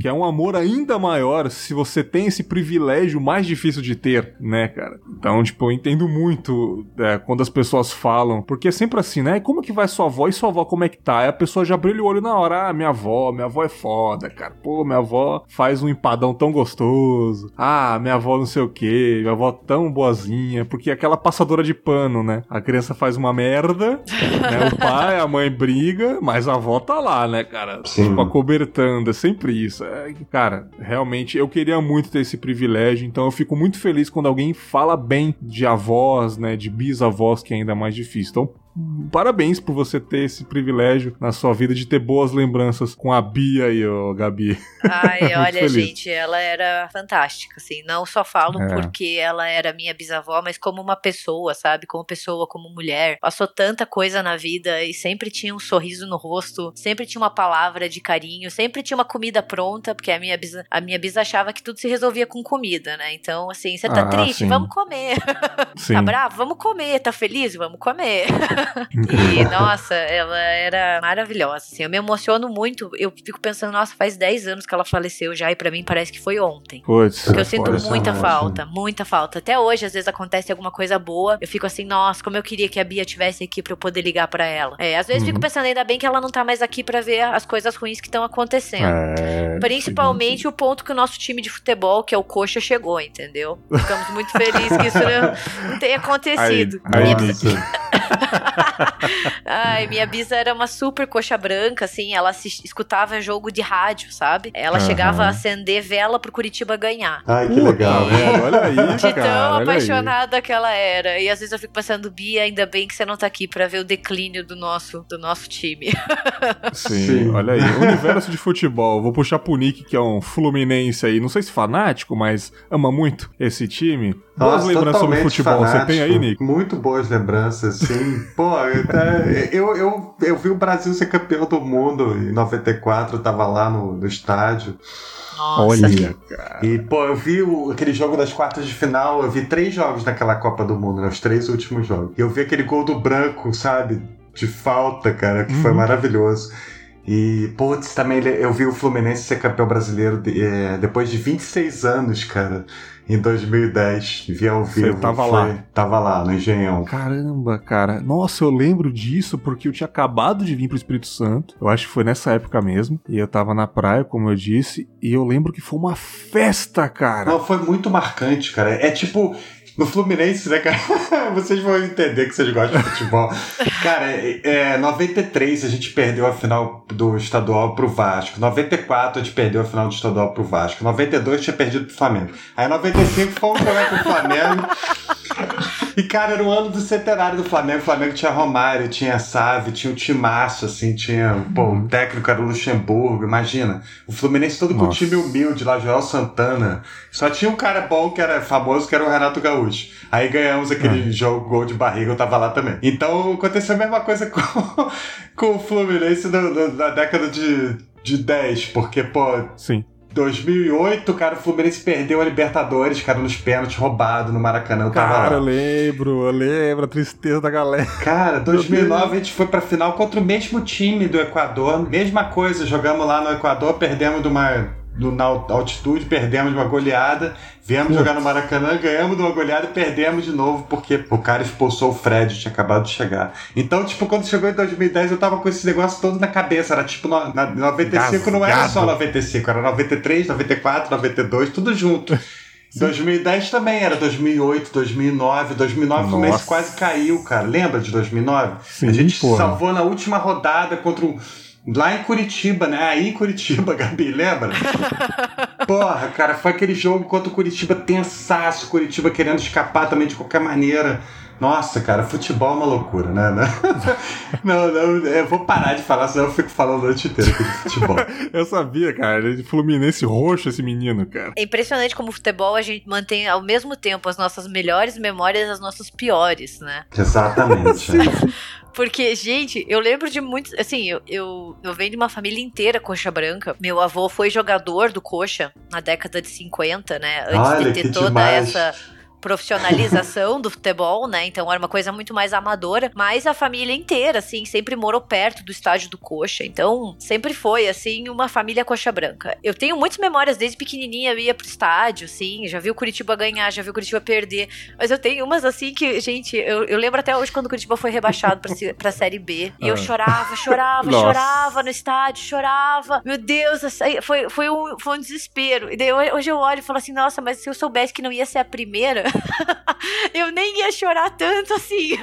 Que é um amor ainda maior se você tem esse privilégio mais difícil de ter, né, cara? Então, tipo, eu entendo muito é, quando as pessoas falam, porque é sempre assim, né? Como que vai sua avó e sua avó como é que tá? Aí a pessoa já brilha o olho na hora, ah, minha avó, minha avó é foda, cara. Pô, minha avó faz um empadão tão gostoso. Ah, minha avó não sei o que, minha avó tão boazinha, porque é aquela passadora de pano, né? A criança faz uma merda, né? O pai, a mãe briga, mas a avó tá lá, né, cara? Sim. Tipo, acobertando, é sempre isso. É, cara, realmente eu queria muito ter esse privilégio, então eu fico muito feliz quando alguém fala bem de avós, né, de bisavós, que é ainda mais difícil. Então, parabéns por você ter esse privilégio na sua vida de ter boas lembranças com a Bia e o Gabi. Ai, olha, feliz. gente, ela era fantástica, assim. Não só falo é. porque ela era minha bisavó, mas como uma pessoa, sabe? Como pessoa, como mulher. Passou tanta coisa na vida e sempre tinha um sorriso no rosto, sempre tinha uma palavra de carinho, sempre tinha uma comida pronta, porque a minha bisa, a minha bisa achava que tudo se resolvia com comida, né? Então, assim, você tá ah, triste? Sim. Vamos comer. tá bravo? Vamos comer. Tá feliz? Vamos comer. e, nossa, ela era maravilhosa, assim. Eu me emociono muito. Eu fico pensando, nossa, faz 10 anos que ela faleceu já e para mim parece que foi ontem. Puts, Porque eu sinto muita falta, muita falta. Até hoje, às vezes acontece alguma coisa boa, eu fico assim, nossa, como eu queria que a Bia tivesse aqui para eu poder ligar para ela. É, às vezes uhum. fico pensando, ainda bem que ela não tá mais aqui para ver as coisas ruins que estão acontecendo. É, Principalmente sim. o ponto que o nosso time de futebol, que é o Coxa, chegou, entendeu? Ficamos muito felizes que isso não, não tenha acontecido. Aí, aí, Ai, minha bisa era uma super coxa branca, assim, ela se, escutava jogo de rádio, sabe? Ela uhum. chegava a acender vela pro Curitiba ganhar. Ai, que legal. É, olha aí, De cara, tão apaixonada que ela era. E às vezes eu fico pensando, Bia, ainda bem que você não tá aqui pra ver o declínio do nosso, do nosso time. Sim, Sim. olha aí. Universo de futebol. Vou puxar pro Nick, que é um fluminense aí, não sei se fanático, mas ama muito esse time. Boas Nossa, lembranças sobre futebol, fanático. você tem aí, Nick? Muito boas lembranças, sim. Pô, eu, eu, eu vi o Brasil ser campeão do mundo em 94, eu tava lá no, no estádio. Nossa. Olha, cara. E, pô, eu vi o, aquele jogo das quartas de final, eu vi três jogos naquela Copa do Mundo, né, os três últimos jogos. E eu vi aquele gol do branco, sabe? De falta, cara, que uhum. foi maravilhoso. E, putz, também eu vi o Fluminense ser campeão brasileiro de, é, depois de 26 anos, cara em 2010. Vi ao vivo. Você tava foi, lá? Tava lá, no Engenhão. Caramba, cara. Nossa, eu lembro disso porque eu tinha acabado de vir pro Espírito Santo. Eu acho que foi nessa época mesmo. E eu tava na praia, como eu disse. E eu lembro que foi uma festa, cara. Não, foi muito marcante, cara. É tipo, no Fluminense, né, cara? vocês vão entender que vocês gostam de futebol. cara, é, 93 a gente perdeu a final do estadual pro Vasco. 94 a gente perdeu a final do estadual pro Vasco. 92 tinha perdido pro Flamengo. Aí 95 fomos jogar pro Flamengo. E, cara, era o ano do centenário do Flamengo. O Flamengo tinha Romário, tinha Sávio, tinha o Timaço, assim, tinha. Pô, o técnico era o Luxemburgo, imagina. O Fluminense todo Nossa. com time humilde lá, Joel Santana. Só tinha um cara bom que era famoso, que era o Renato Gaúcho. Aí ganhamos aquele é. jogo gol de barriga, eu tava lá também. Então aconteceu a mesma coisa com, com o Fluminense na, na década de, de 10, porque, pô. Sim 2008, cara, o Fluminense perdeu a Libertadores, cara, nos pênaltis, roubado no Maracanã. Eu tava cara, lá. eu lembro, eu lembro a tristeza da galera. Cara, 2009 a gente foi pra final contra o mesmo time do Equador. Mesma coisa, jogamos lá no Equador, perdemos de uma do, na altitude, perdemos uma goleada, viemos jogar no Maracanã, ganhamos de uma goleada e perdemos de novo, porque o cara expulsou o Fred, tinha acabado de chegar. Então, tipo, quando chegou em 2010, eu tava com esse negócio todo na cabeça. Era tipo, no, na, 95 Gasgado. não era só 95, era 93, 94, 92, tudo junto. Sim. 2010 também, era 2008, 2009. 2009 o Fluminense quase caiu, cara. Lembra de 2009? Sim, a gente porra. salvou na última rodada contra o Lá em Curitiba, né? Aí em Curitiba, Gabi, lembra? Porra, cara, foi aquele jogo contra o Curitiba tensaço, Curitiba querendo escapar também de qualquer maneira. Nossa, cara, futebol é uma loucura, né? Não, não, eu vou parar de falar, senão eu fico falando a noite inteira de futebol. eu sabia, cara, ele é Fluminense roxo esse menino, cara. É impressionante como o futebol a gente mantém ao mesmo tempo as nossas melhores memórias e as nossas piores, né? Exatamente. Porque, gente, eu lembro de muitos. Assim, eu, eu, eu venho de uma família inteira coxa branca. Meu avô foi jogador do coxa na década de 50, né? Antes Olha, de ter toda demais. essa profissionalização do futebol, né? Então era uma coisa muito mais amadora, mas a família inteira, assim, sempre morou perto do estádio do Coxa. Então sempre foi, assim, uma família coxa branca. Eu tenho muitas memórias desde pequenininha, eu ia pro estádio, assim, já vi o Curitiba ganhar, já vi o Curitiba perder, mas eu tenho umas, assim, que, gente, eu, eu lembro até hoje quando o Curitiba foi rebaixado pra, pra Série B. E eu ah. chorava, chorava, chorava no estádio, chorava. Meu Deus, foi, foi, um, foi um desespero. E daí hoje eu olho e falo assim, nossa, mas se eu soubesse que não ia ser a primeira, eu nem ia chorar tanto assim.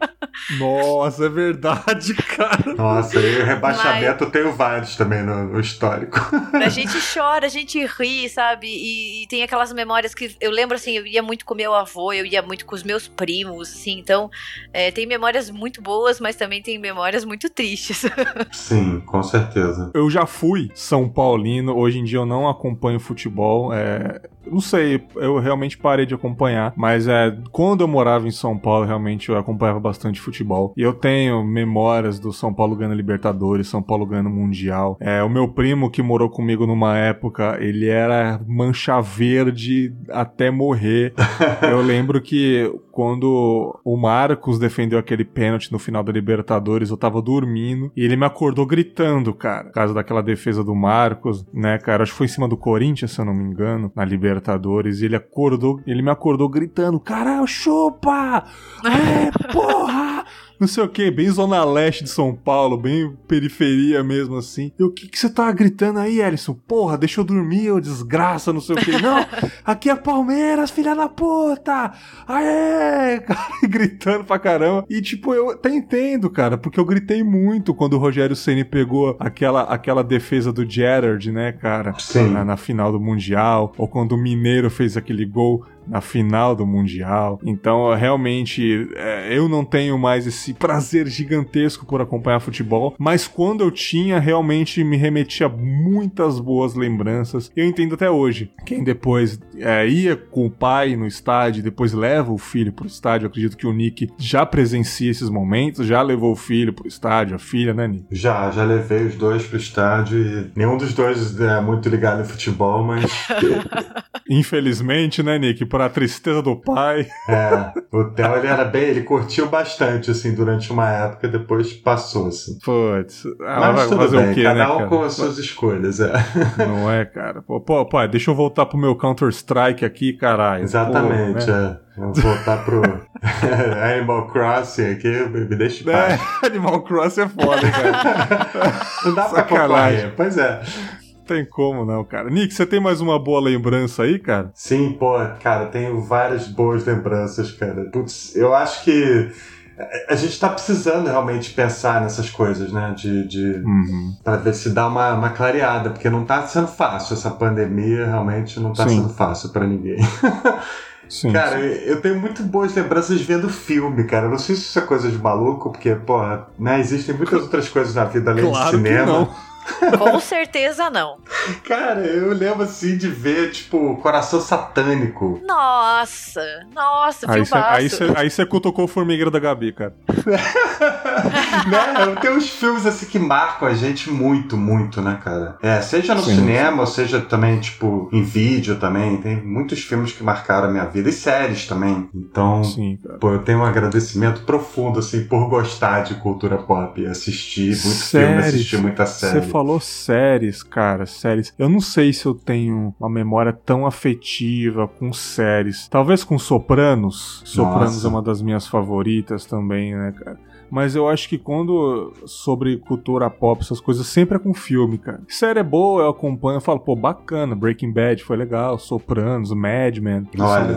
Nossa, é verdade, cara. Nossa, e o rebaixamento Mas... tenho vários também no, no, histórico. A gente chora, a gente ri, sabe? E, e, tem aquelas memórias que eu lembro assim, eu ia muito com meu avô, eu ia muito com os meus primos, assim, então é, tem memórias muito boas, mas também tem memórias muito tristes. Sim, com certeza. Eu já fui São Paulino, hoje em dia eu não acompanho futebol, é, não sei, eu realmente parei de acompanhar, mas é quando eu morava em São Paulo, realmente eu acompanhava bastante futebol. E eu tenho memórias do São Paulo ganhando Libertadores, São Paulo ganhando Mundial. É, o meu primo que morou comigo numa época, ele era mancha verde até morrer. eu lembro que quando o Marcos defendeu aquele pênalti no final da Libertadores, eu tava dormindo e ele me acordou gritando, cara. Por causa daquela defesa do Marcos, né, cara? Acho que foi em cima do Corinthians, se eu não me engano, na Libertadores. E ele acordou, ele me acordou gritando: Caralho, chupa! É, porra! Não sei o que, bem zona leste de São Paulo, bem periferia mesmo assim. E o que que você tá gritando aí, Ellison? Porra, deixa eu dormir, ô desgraça, não sei o que. Não, aqui é Palmeiras, filha da puta! Aê! Cara, gritando pra caramba. E tipo, eu até entendo, cara, porque eu gritei muito quando o Rogério Ceni pegou aquela, aquela defesa do Gerard, né, cara? Sim. Na, na final do Mundial, ou quando o Mineiro fez aquele gol na final do Mundial. Então, realmente, é, eu não tenho mais esse prazer gigantesco por acompanhar futebol, mas quando eu tinha, realmente me remetia a muitas boas lembranças. Eu entendo até hoje. Quem depois é, ia com o pai no estádio, depois leva o filho pro estádio, eu acredito que o Nick já presencia esses momentos, já levou o filho pro estádio, a filha, né, Nick? Já, já levei os dois pro estádio e nenhum dos dois é muito ligado em futebol, mas. Infelizmente, né, Nick? A tristeza do pai. É, o Theo ele era bem, ele curtiu bastante, assim, durante uma época, depois passou, assim. Putz, ah, mas tudo bem, o quê, cada né, um com as suas escolhas, é. Não é, cara? Pô, pô, pô deixa eu voltar pro meu Counter-Strike aqui, caralho. Exatamente, pô, né? é. Vamos voltar pro Animal Crossing aqui, me deixa em paz. É, Animal Crossing é foda, cara. Não dá pra concorrer, pois é tem como não, cara. Nick, você tem mais uma boa lembrança aí, cara? Sim, pô, cara, tenho várias boas lembranças, cara. Putz, eu acho que a gente tá precisando realmente pensar nessas coisas, né? De, de uhum. para ver se dá uma, uma clareada, porque não tá sendo fácil essa pandemia, realmente não tá Sim. sendo fácil para ninguém. Sim, cara, sim. eu tenho muito boas lembranças vendo filme, cara. Eu não sei se isso é coisa de maluco, porque, porra, né, existem muitas outras coisas na vida além claro de cinema. Que não. Com certeza não. Cara, eu lembro assim de ver, tipo, Coração Satânico. Nossa, nossa, aí cê, aí você aí você cutucou o formigueiro da Gabi, cara. né? Tem uns filmes assim que marcam a gente muito, muito, né, cara? É, seja no Sim. cinema, ou seja também, tipo, em vídeo também. Tem muitos filmes que marcaram a minha vida. E séries também. Então, Sim, pô, eu tenho um agradecimento profundo, assim, por gostar de cultura pop. Assistir muito séries? filme, assistir muita série falou séries, cara, séries. Eu não sei se eu tenho uma memória tão afetiva com séries. Talvez com Sopranos. Sopranos Nossa. é uma das minhas favoritas também, né, cara? Mas eu acho que quando sobre cultura pop, essas coisas, sempre é com filme, cara. Série é boa, eu acompanho, eu falo, pô, bacana, Breaking Bad foi legal, Sopranos, Mad Men,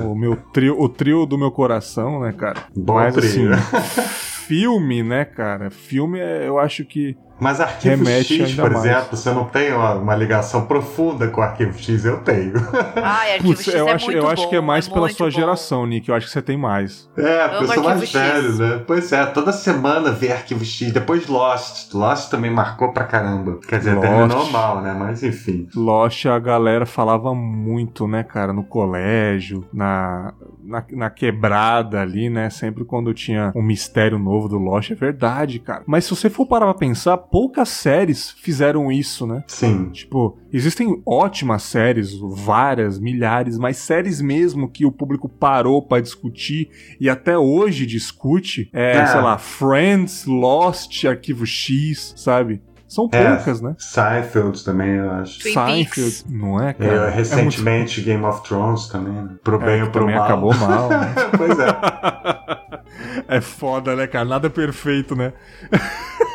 o meu trio, o trio do meu coração, né, cara? Bom Mas trio. assim, filme, né, cara? Filme, é, eu acho que mas Arquivo X, por mais. exemplo, você não tem uma, uma, ligação profunda com o Arquivo X? Eu tenho. Ah, Arquivo X eu é acho, muito Eu bom, acho que é mais é pela sua bom. geração, Nick. Eu acho que você tem mais. É, porque eu sou mais X. velho, né? Pois é, toda semana ver Arquivo X. Depois Lost. Lost também marcou pra caramba. Quer dizer, Lost. terminou mal, né? Mas enfim. Lost, a galera falava muito, né, cara? No colégio, na, na, na quebrada ali, né? Sempre quando tinha um mistério novo do Lost. É verdade, cara. Mas se você for parar pra pensar, poucas séries fizeram isso, né? Sim. Tipo, existem ótimas séries, várias, milhares, mas séries mesmo que o público parou para discutir e até hoje discute, é, é, sei lá, Friends, Lost, Arquivo X, sabe? São é, poucas, né? Seinfeld também, eu acho. Twin Seinfeld, não é, cara? É, recentemente, é muito... Game of Thrones também, né? Pro bem é, ou pro também mal. acabou mal. Né? pois é. É foda, né, cara? Nada perfeito, né?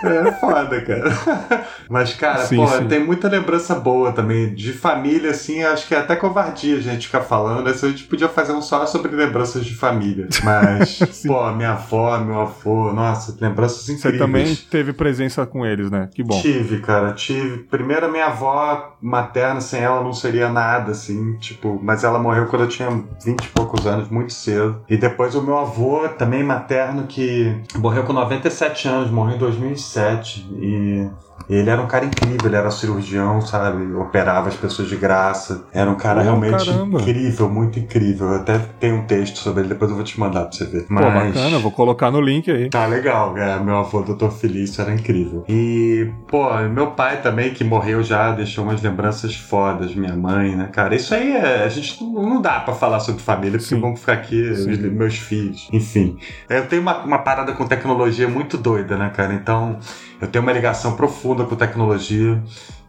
É foda, cara. Mas, cara, sim, pô, sim. tem muita lembrança boa também. De família, assim, acho que é até covardia a gente ficar falando. Se a gente podia fazer um só sobre lembranças de família. Mas, pô, minha avó, meu avô, nossa, lembranças incríveis. Você também teve presença com eles, né? Que bom. Tive, cara, tive. Primeiro, a minha avó materna, sem ela não seria nada, assim, tipo, mas ela morreu quando eu tinha 20 e poucos anos, muito cedo. E depois o meu avô, também materno, que morreu com 97 anos, morreu em 2007. E ele era um cara incrível, ele era cirurgião, sabe? Operava as pessoas de graça. Era um cara oh, realmente caramba. incrível, muito incrível. Eu até tenho um texto sobre ele, depois eu vou te mandar pra você ver. Mas... Pô, bacana, vou colocar no link aí. Tá legal, é, meu avô, doutor Felício, era incrível. E, pô, meu pai também, que morreu já, deixou umas lembranças fodas, minha mãe, né, cara? Isso aí é, a gente não dá para falar sobre família, porque Sim. vamos ficar aqui, Sim. meus filhos, enfim. Eu tenho uma, uma parada com tecnologia muito doida, né, cara? Então, eu tenho uma ligação profunda com tecnologia.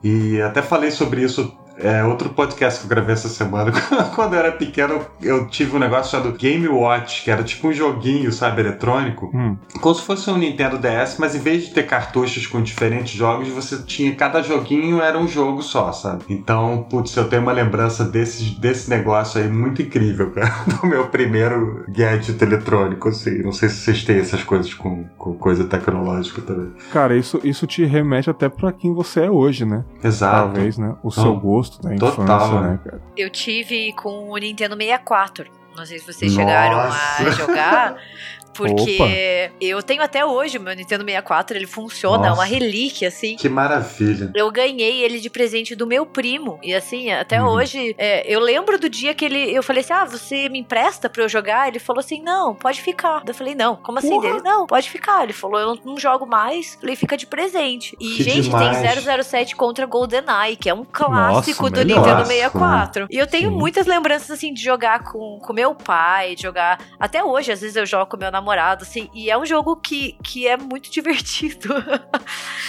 E até falei sobre isso É, outro podcast que eu gravei essa semana. Quando eu era pequeno, eu tive um negócio chamado Game Watch, que era tipo um joguinho, sabe, eletrônico. Hum. Como se fosse um Nintendo DS, mas em vez de ter cartuchos com diferentes jogos, você tinha. Cada joguinho era um jogo só, sabe? Então, putz, eu tenho uma lembrança desse, desse negócio aí muito incrível, cara. Do meu primeiro gadget eletrônico, assim. Não sei se vocês têm essas coisas com, com coisa tecnológica também. Cara, isso, isso te remete até pra quem você é hoje, né? Exato. Talvez, né? O seu gosto da Total, infância, né, cara? Eu tive com o Nintendo 64. Não sei se vocês Nossa. chegaram a jogar. Porque Opa. eu tenho até hoje o meu Nintendo 64, ele funciona, Nossa. é uma relíquia, assim. Que maravilha. Eu ganhei ele de presente do meu primo. E assim, até uhum. hoje, é, eu lembro do dia que ele. Eu falei assim: ah, você me empresta pra eu jogar? Ele falou assim: não, pode ficar. Eu falei: não, como assim dele? Não, pode ficar. Ele falou: eu não, jogo mais. Eu falei: fica de presente. E, que gente, demais. tem 007 contra GoldenEye, que é um clássico Nossa, do Nintendo 64. E eu tenho Sim. muitas lembranças, assim, de jogar com, com meu pai, de jogar. Até hoje, às vezes eu jogo com meu namorado namorado, assim, e é um jogo que, que é muito divertido.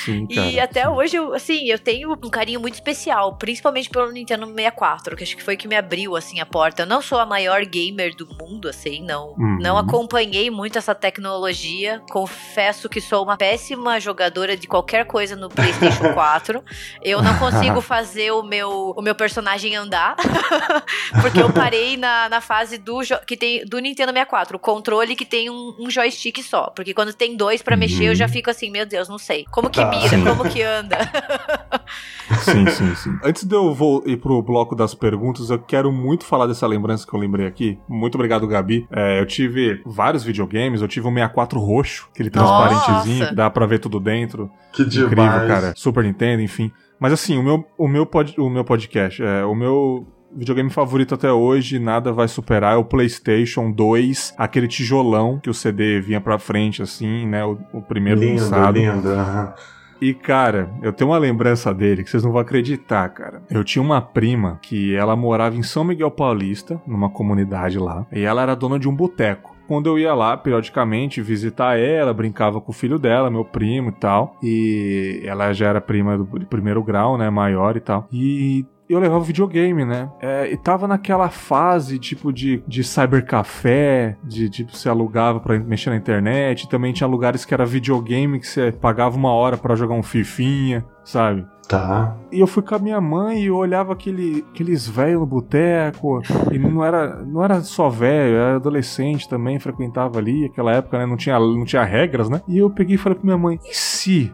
Sim, cara, e até sim. hoje, assim, eu tenho um carinho muito especial, principalmente pelo Nintendo 64, que acho que foi que me abriu, assim, a porta. Eu não sou a maior gamer do mundo, assim, não, uhum. não acompanhei muito essa tecnologia. Confesso que sou uma péssima jogadora de qualquer coisa no PlayStation 4. Eu não consigo fazer o meu, o meu personagem andar, porque eu parei na, na fase do, que tem, do Nintendo 64, o controle que tem um, um joystick só. Porque quando tem dois para mexer, eu já uhum. fico assim, meu Deus, não sei. Como que tá. mira? Sim. Como que anda? sim, sim, sim. Antes de eu vou ir pro bloco das perguntas, eu quero muito falar dessa lembrança que eu lembrei aqui. Muito obrigado, Gabi. É, eu tive vários videogames, eu tive um 64 roxo, aquele transparentezinho, Nossa. que dá pra ver tudo dentro. Que Incrível, demais. cara. Super Nintendo, enfim. Mas assim, o meu, o meu, pod, o meu podcast, é, o meu videogame favorito até hoje, nada vai superar, é o PlayStation 2, aquele tijolão que o CD vinha pra frente, assim, né? O, o primeiro lindo, lançado. Lindo, E, cara, eu tenho uma lembrança dele que vocês não vão acreditar, cara. Eu tinha uma prima que ela morava em São Miguel Paulista, numa comunidade lá, e ela era dona de um boteco quando eu ia lá periodicamente visitar ela, brincava com o filho dela, meu primo e tal. E ela já era prima do primeiro grau, né? Maior e tal. E eu levava videogame, né? É, e tava naquela fase, tipo, de, de cybercafé, de tipo, você alugava pra mexer na internet. Também tinha lugares que era videogame que você pagava uma hora para jogar um fifinha, sabe? Tá. E eu fui com a minha mãe e eu olhava aquele, aqueles velhos no boteco. E não era, não era só velho, era adolescente também, frequentava ali. Aquela época, né? Não tinha, não tinha regras, né? E eu peguei e falei pra minha mãe: e se?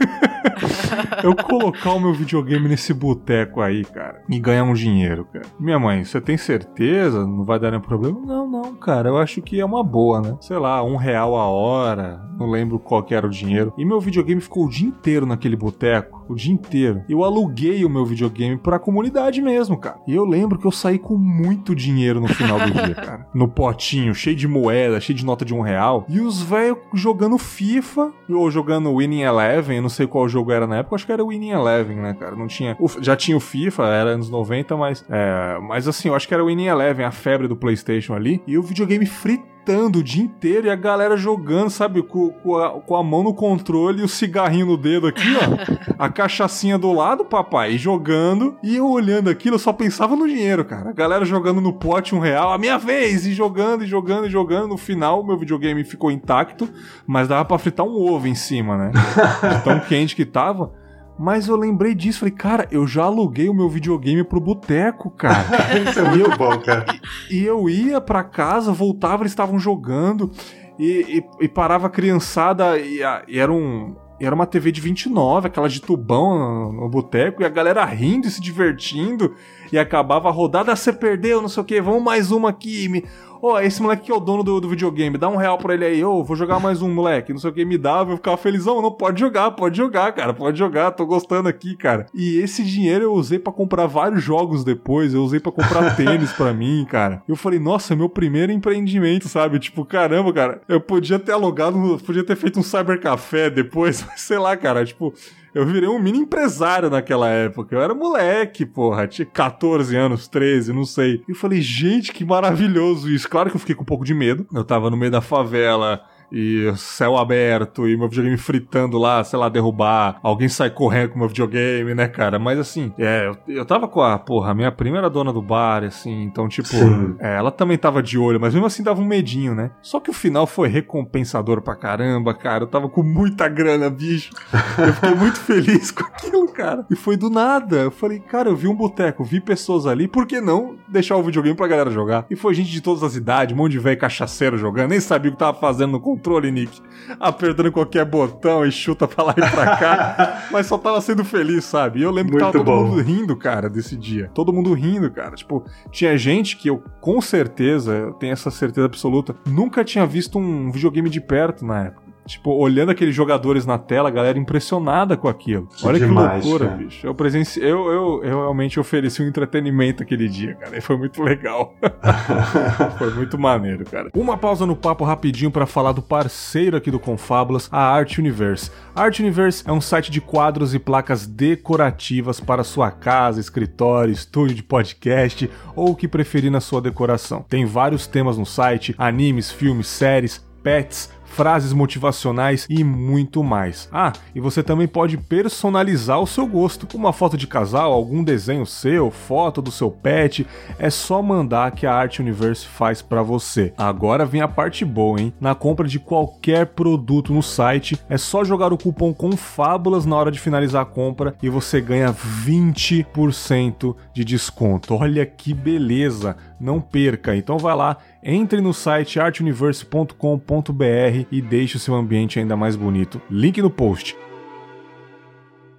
eu colocar o meu videogame nesse boteco aí, cara, e ganhar um dinheiro, cara. Minha mãe, você tem certeza? Não vai dar nenhum problema? Não, não, cara. Eu acho que é uma boa, né? Sei lá, um real a hora. Não lembro qual que era o dinheiro. E meu videogame ficou o dia inteiro naquele boteco. O dia inteiro. Eu aluguei o meu videogame pra comunidade mesmo, cara. E eu lembro que eu saí com muito dinheiro no final do dia, cara. No potinho, cheio de moeda, cheio de nota de um real. E os velhos jogando FIFA, ou jogando Winning Eleven, eu não sei qual jogo era na época, acho que era Winning Eleven, né, cara? Não tinha. Já tinha o FIFA, era anos 90, mas. É, mas assim, eu acho que era Winning Eleven, a febre do PlayStation ali. E o videogame fritado gritando o dia inteiro e a galera jogando, sabe, com, com, a, com a mão no controle e o cigarrinho no dedo aqui, ó. a cachaçinha do lado, papai, e jogando. E eu olhando aquilo, eu só pensava no dinheiro, cara. A galera jogando no pote um real, a minha vez, e jogando, e jogando, e jogando. No final, meu videogame ficou intacto, mas dava pra fritar um ovo em cima, né? Tão quente que tava. Mas eu lembrei disso, falei, cara, eu já aluguei o meu videogame pro boteco, cara. Isso é muito bom, cara. E, e, eu ia pra casa, voltava, eles estavam jogando, e, e, e, parava a criançada, e, e era um. Era uma TV de 29, aquela de tubão no, no boteco, e a galera rindo e se divertindo, e acabava a rodada, ah, você perdeu, não sei o que, vamos mais uma aqui. Me Ô, oh, esse moleque que é o dono do, do videogame, dá um real pra ele aí, ô, oh, vou jogar mais um, moleque. Não sei o que, me dava, eu ficava felizão. Não, pode jogar, pode jogar, cara, pode jogar, tô gostando aqui, cara. E esse dinheiro eu usei para comprar vários jogos depois, eu usei para comprar tênis para mim, cara. Eu falei, nossa, meu primeiro empreendimento, sabe? Tipo, caramba, cara, eu podia ter alugado, podia ter feito um cybercafé depois, sei lá, cara, tipo, eu virei um mini empresário naquela época. Eu era moleque, porra. Tinha 14 anos, 13, não sei. E eu falei, gente, que maravilhoso isso. Claro que eu fiquei com um pouco de medo. Eu tava no meio da favela e céu aberto, e meu videogame fritando lá, sei lá, derrubar, alguém sai correndo com meu videogame, né, cara? Mas assim, é, eu, tava com a, porra, a minha primeira dona do bar, assim, então, tipo, é, ela também tava de olho, mas mesmo assim dava um medinho, né? Só que o final foi recompensador pra caramba, cara. Eu tava com muita grana, bicho. Eu fiquei muito feliz com aquilo, cara. E foi do nada. Eu falei, cara, eu vi um boteco, vi pessoas ali, por que não deixar o videogame pra galera jogar? E foi gente de todas as idades, um monte de velho cachaceiro jogando, nem sabia o que tava fazendo no controle, Nick. Apertando qualquer botão e chuta pra lá e pra cá. mas só tava sendo feliz, sabe? E eu lembro muito que tava todo bom. mundo rindo, cara, desse dia. Todo mundo rindo, cara. Tipo, tinha gente que eu, com certeza, eu tenho essa certeza absoluta, nunca tinha visto um videogame de perto na época. Tipo, olhando aqueles jogadores na tela, a galera impressionada com aquilo. Olha demais, que loucura, cara. bicho. Eu, presenci... eu, eu, eu realmente ofereci um entretenimento aquele dia, cara. E foi muito legal. foi muito maneiro, cara. Uma pausa no papo rapidinho para falar do parceiro aqui do Confábulas, a Art Universe. A Art Universe é um site de quadros e placas decorativas para sua casa, escritório, estúdio de podcast ou o que preferir na sua decoração. Tem vários temas no site: animes, filmes, séries, pets frases motivacionais e muito mais. Ah, e você também pode personalizar o seu gosto. Uma foto de casal, algum desenho seu, foto do seu pet, é só mandar que a Art Universe faz para você. Agora vem a parte boa, hein? Na compra de qualquer produto no site, é só jogar o cupom CONFABULAS na hora de finalizar a compra e você ganha 20% de desconto. Olha que beleza! Não perca. Então vai lá entre no site artuniverse.com.br e deixe o seu ambiente ainda mais bonito. Link no post.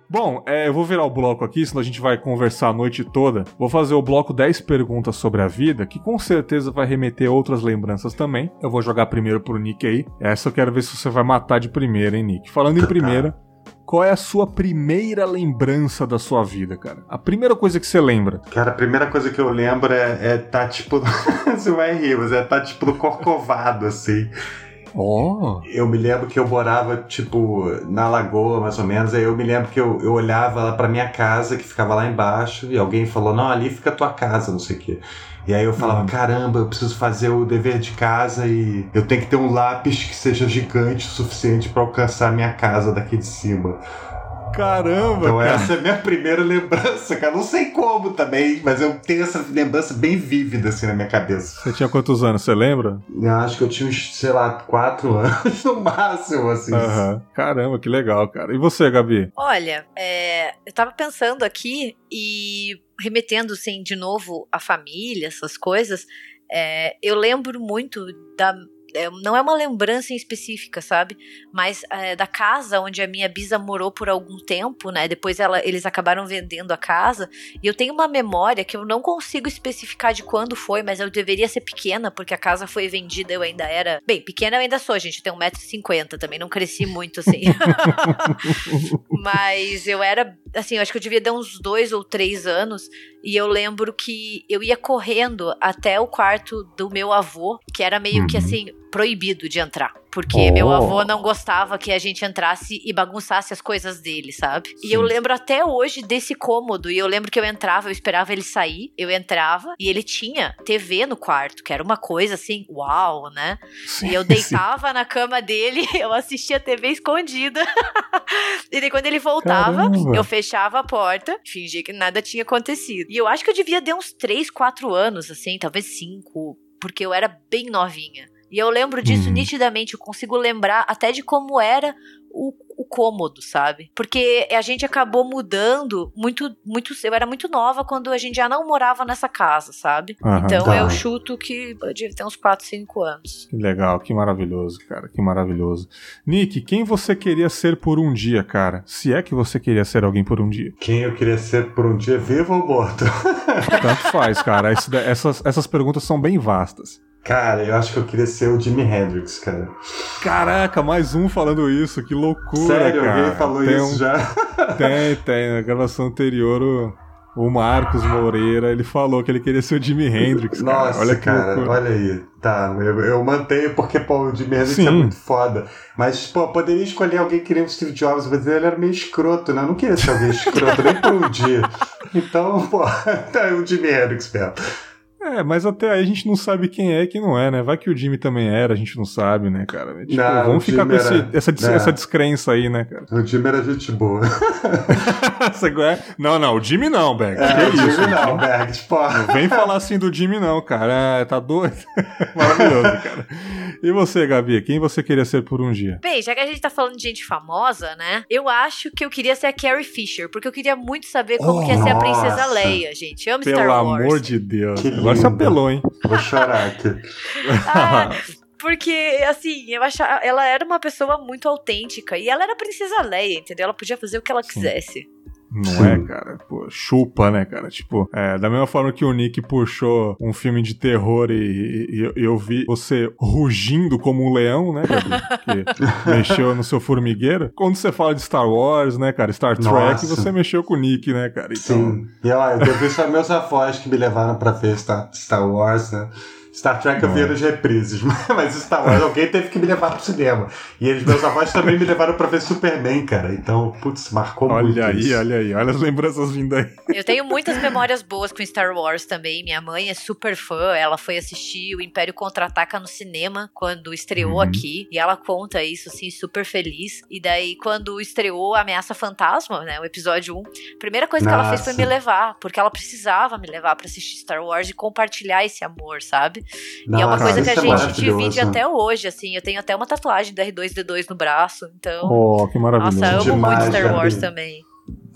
Bom, é, eu vou virar o bloco aqui, senão a gente vai conversar a noite toda. Vou fazer o bloco 10 perguntas sobre a vida, que com certeza vai remeter outras lembranças também. Eu vou jogar primeiro pro Nick aí. Essa eu quero ver se você vai matar de primeira, hein, Nick? Falando em primeira, qual é a sua primeira lembrança da sua vida, cara? A primeira coisa que você lembra? Cara, a primeira coisa que eu lembro é, é tá tipo. você vai rir, mas é tá tipo no corcovado, assim. Oh. Eu me lembro que eu morava, tipo, na lagoa, mais ou menos. Aí eu me lembro que eu, eu olhava lá pra minha casa, que ficava lá embaixo, e alguém falou: Não, ali fica a tua casa, não sei o quê. E aí eu falava, uhum. caramba, eu preciso fazer o dever de casa e eu tenho que ter um lápis que seja gigante o suficiente para alcançar a minha casa daqui de cima. Caramba, Então cara. essa é a minha primeira lembrança, cara. Não sei como também, mas eu tenho essa lembrança bem vívida assim na minha cabeça. Você tinha quantos anos, você lembra? Eu acho que eu tinha uns, sei lá, quatro anos no máximo, assim. Uhum. Caramba, que legal, cara. E você, Gabi? Olha, é, eu tava pensando aqui e remetendo, assim, de novo à família, essas coisas, é, eu lembro muito da é, não é uma lembrança em específica, sabe? Mas é, da casa onde a minha bisa morou por algum tempo, né? Depois ela, eles acabaram vendendo a casa. E eu tenho uma memória que eu não consigo especificar de quando foi, mas eu deveria ser pequena, porque a casa foi vendida, eu ainda era. Bem, pequena eu ainda sou, gente. Eu tenho 1,50m também, não cresci muito assim. mas eu era, assim, eu acho que eu devia dar uns dois ou três anos. E eu lembro que eu ia correndo até o quarto do meu avô, que era meio uhum. que assim, proibido de entrar. Porque oh. meu avô não gostava que a gente entrasse e bagunçasse as coisas dele, sabe? Sim. E eu lembro até hoje desse cômodo. E eu lembro que eu entrava, eu esperava ele sair. Eu entrava e ele tinha TV no quarto, que era uma coisa assim, uau, né? Sim, e eu deitava sim. na cama dele, eu assistia TV escondida. e daí quando ele voltava, Caramba. eu fechava a porta, fingia que nada tinha acontecido. E eu acho que eu devia ter uns 3, 4 anos, assim, talvez 5, porque eu era bem novinha. E eu lembro disso uhum. nitidamente, eu consigo lembrar até de como era o, o cômodo, sabe? Porque a gente acabou mudando muito, muito. Eu era muito nova quando a gente já não morava nessa casa, sabe? Uhum, então tá. eu chuto que deve ter uns 4, 5 anos. Que legal, que maravilhoso, cara, que maravilhoso. Nick, quem você queria ser por um dia, cara? Se é que você queria ser alguém por um dia. Quem eu queria ser por um dia, vivo ou morto? Tanto faz, cara. essas, essas perguntas são bem vastas. Cara, eu acho que eu queria ser o Jimi Hendrix, cara. Caraca, mais um falando isso, que loucura, Sério, cara. alguém falou tem isso um... já? Tem, tem. Na gravação anterior, o, o Marcos Moreira, ele falou que ele queria ser o Jimi Hendrix, cara. Nossa, olha cara, loucura. olha aí. Tá, eu, eu mantenho porque, pô, o Jimi Hendrix é Sim. é muito foda. Mas, pô, poderia escolher alguém que queria o Steve Jobs, mas ele era meio escroto, né? Eu não queria ser alguém escroto nem por um dia. Então, pô, tá o Jimi Hendrix mesmo. É, mas até aí a gente não sabe quem é e quem não é, né? Vai que o Jimmy também era, a gente não sabe, né, cara? Tipo, não, vamos ficar com esse, era... essa, é. essa descrença aí, né, cara? O Jimmy era gente boa. não, não, o Jimmy não, Berg. É, que o isso? Jimmy não, Berg, tipo... Não vem falar assim do Jimmy não, cara. É, tá doido? Maravilhoso, cara. E você, Gabi, quem você queria ser por um dia? Bem, já que a gente tá falando de gente famosa, né? Eu acho que eu queria ser a Carrie Fisher, porque eu queria muito saber como oh, que ia ser a Princesa Leia, gente. Eu amo Pelo Star Wars. Pelo amor de Deus. Que Agora você apelou, hein? Vou chorar aqui. ah, porque, assim, eu achava. Ela era uma pessoa muito autêntica. E ela era a princesa Leia, entendeu? Ela podia fazer o que ela Sim. quisesse. Não é, cara? Pô, chupa, né, cara? Tipo, é, da mesma forma que o Nick puxou um filme de terror e, e, e eu vi você rugindo como um leão, né, Gabi? Que mexeu no seu formigueiro. Quando você fala de Star Wars, né, cara? Star Trek, Nossa. você mexeu com o Nick, né, cara? Então... Sim. E ó, eu vi só meus avós que me levaram pra ver Star, Star Wars, né? Star Trek eu via nas reprises, mas Star Wars alguém teve que me levar pro cinema. E eles, meus avós também me levaram pra ver Superman, cara. Então, putz, marcou olha muito. Olha aí, isso. olha aí, olha as lembranças vindo aí. Eu tenho muitas memórias boas com Star Wars também. Minha mãe é super fã, ela foi assistir o Império Contra-Ataca no cinema quando estreou uhum. aqui. E ela conta isso, assim, super feliz. E daí, quando estreou a Ameaça Fantasma, né, o episódio 1, a primeira coisa Nossa. que ela fez foi me levar, porque ela precisava me levar para assistir Star Wars e compartilhar esse amor, sabe? Nossa. E é uma coisa que a é gente divide até hoje, assim. Eu tenho até uma tatuagem do R2D2 no braço, então. Oh, que maravilhoso. Nossa, eu amo Demais, muito Star Wars também.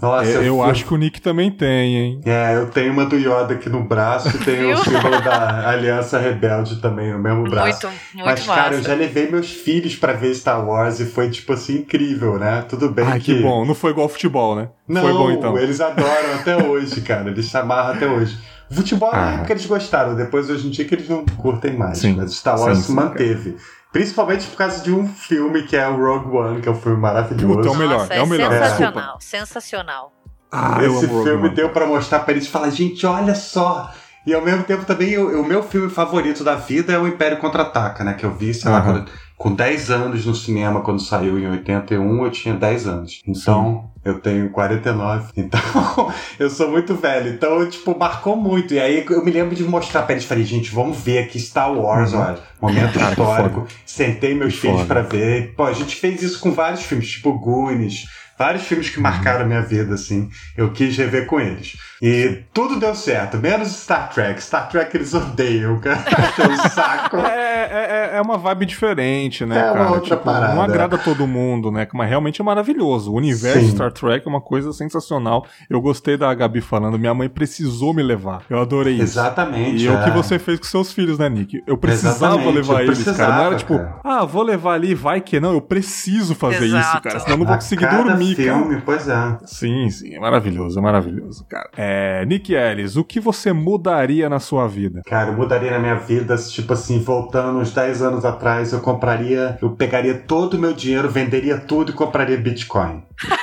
Nossa, eu, eu acho que o Nick também tem, hein? É, eu tenho uma do Yoda aqui no braço e tenho o símbolo da Aliança Rebelde também no mesmo braço. Muito, muito Mas, massa. cara, eu já levei meus filhos para ver Star Wars e foi, tipo assim, incrível, né? Tudo bem Ai, que... que bom. Não foi igual futebol, né? Não, foi bom, então. eles adoram até hoje, cara. Eles se amarram até hoje. Futebol ah. na época eles gostaram, depois hoje em dia que eles não curtem mais. Sim. Mas Star Wars sim, se manteve. Principalmente por causa de um filme que é o Rogue One, que é um filme maravilhoso. Puta, é o melhor, Nossa, é, o melhor. Sensacional, é. sensacional. Ah, Esse filme deu para mostrar para eles falar, gente, olha só. E ao mesmo tempo também o, o meu filme favorito da vida é o Império Contra-Ataca, né? Que eu vi, sei lá, quando, com 10 anos no cinema, quando saiu em 81, eu tinha 10 anos. Então, Sim. eu tenho 49. Então, eu sou muito velho. Então, tipo, marcou muito. E aí eu me lembro de mostrar pra eles. Falei, gente, vamos ver aqui Star Wars, uhum. olha. Momento histórico. Sentei meus filhos para ver. Pô, a gente fez isso com vários filmes, tipo Goonies vários filmes que marcaram a minha vida, assim. Eu quis rever com eles. E tudo deu certo, menos Star Trek. Star Trek eles odeiam, cara. É um saco. É, é, é, é uma vibe diferente, né, é cara? Uma outra tipo, parada. Não agrada todo mundo, né? Mas realmente é maravilhoso. O universo Sim. Star Trek é uma coisa sensacional. Eu gostei da Gabi falando, minha mãe precisou me levar. Eu adorei isso. Exatamente. E é o que é. você fez com seus filhos, né, Nick? Eu precisava Exatamente, levar eles, cara. Não era tipo, cara. ah, vou levar ali, vai que não. Eu preciso fazer Exato. isso, cara. Senão eu não vou conseguir dormir, filme, cara. Pois é. Sim, sim. É maravilhoso, é maravilhoso, cara. É, Nick Ellis, o que você mudaria na sua vida? Cara, eu mudaria na minha vida, tipo assim, voltando uns 10 anos atrás, eu compraria, eu pegaria todo o meu dinheiro, venderia tudo e compraria Bitcoin.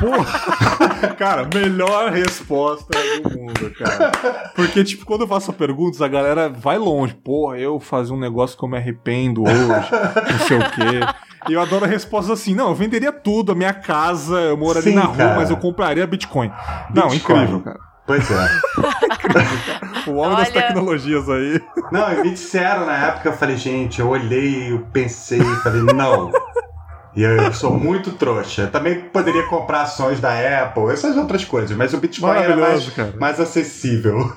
Porra! cara, melhor resposta do mundo, cara. Porque, tipo, quando eu faço perguntas, a galera vai longe. Porra, eu fazer um negócio que eu me arrependo hoje, não sei o quê. E eu adoro a resposta assim: não, eu venderia tudo, a minha casa, eu moraria Sim, na rua, cara. mas eu compraria Bitcoin. Bitcoin. Não, incrível, cara. Pois é. o homem Olha... das tecnologias aí. Não, e me disseram na época, eu falei, gente, eu olhei, eu pensei, falei, não. E eu sou muito trouxa. Também poderia comprar ações da Apple, essas outras coisas, mas o Bitcoin era mais, mais acessível.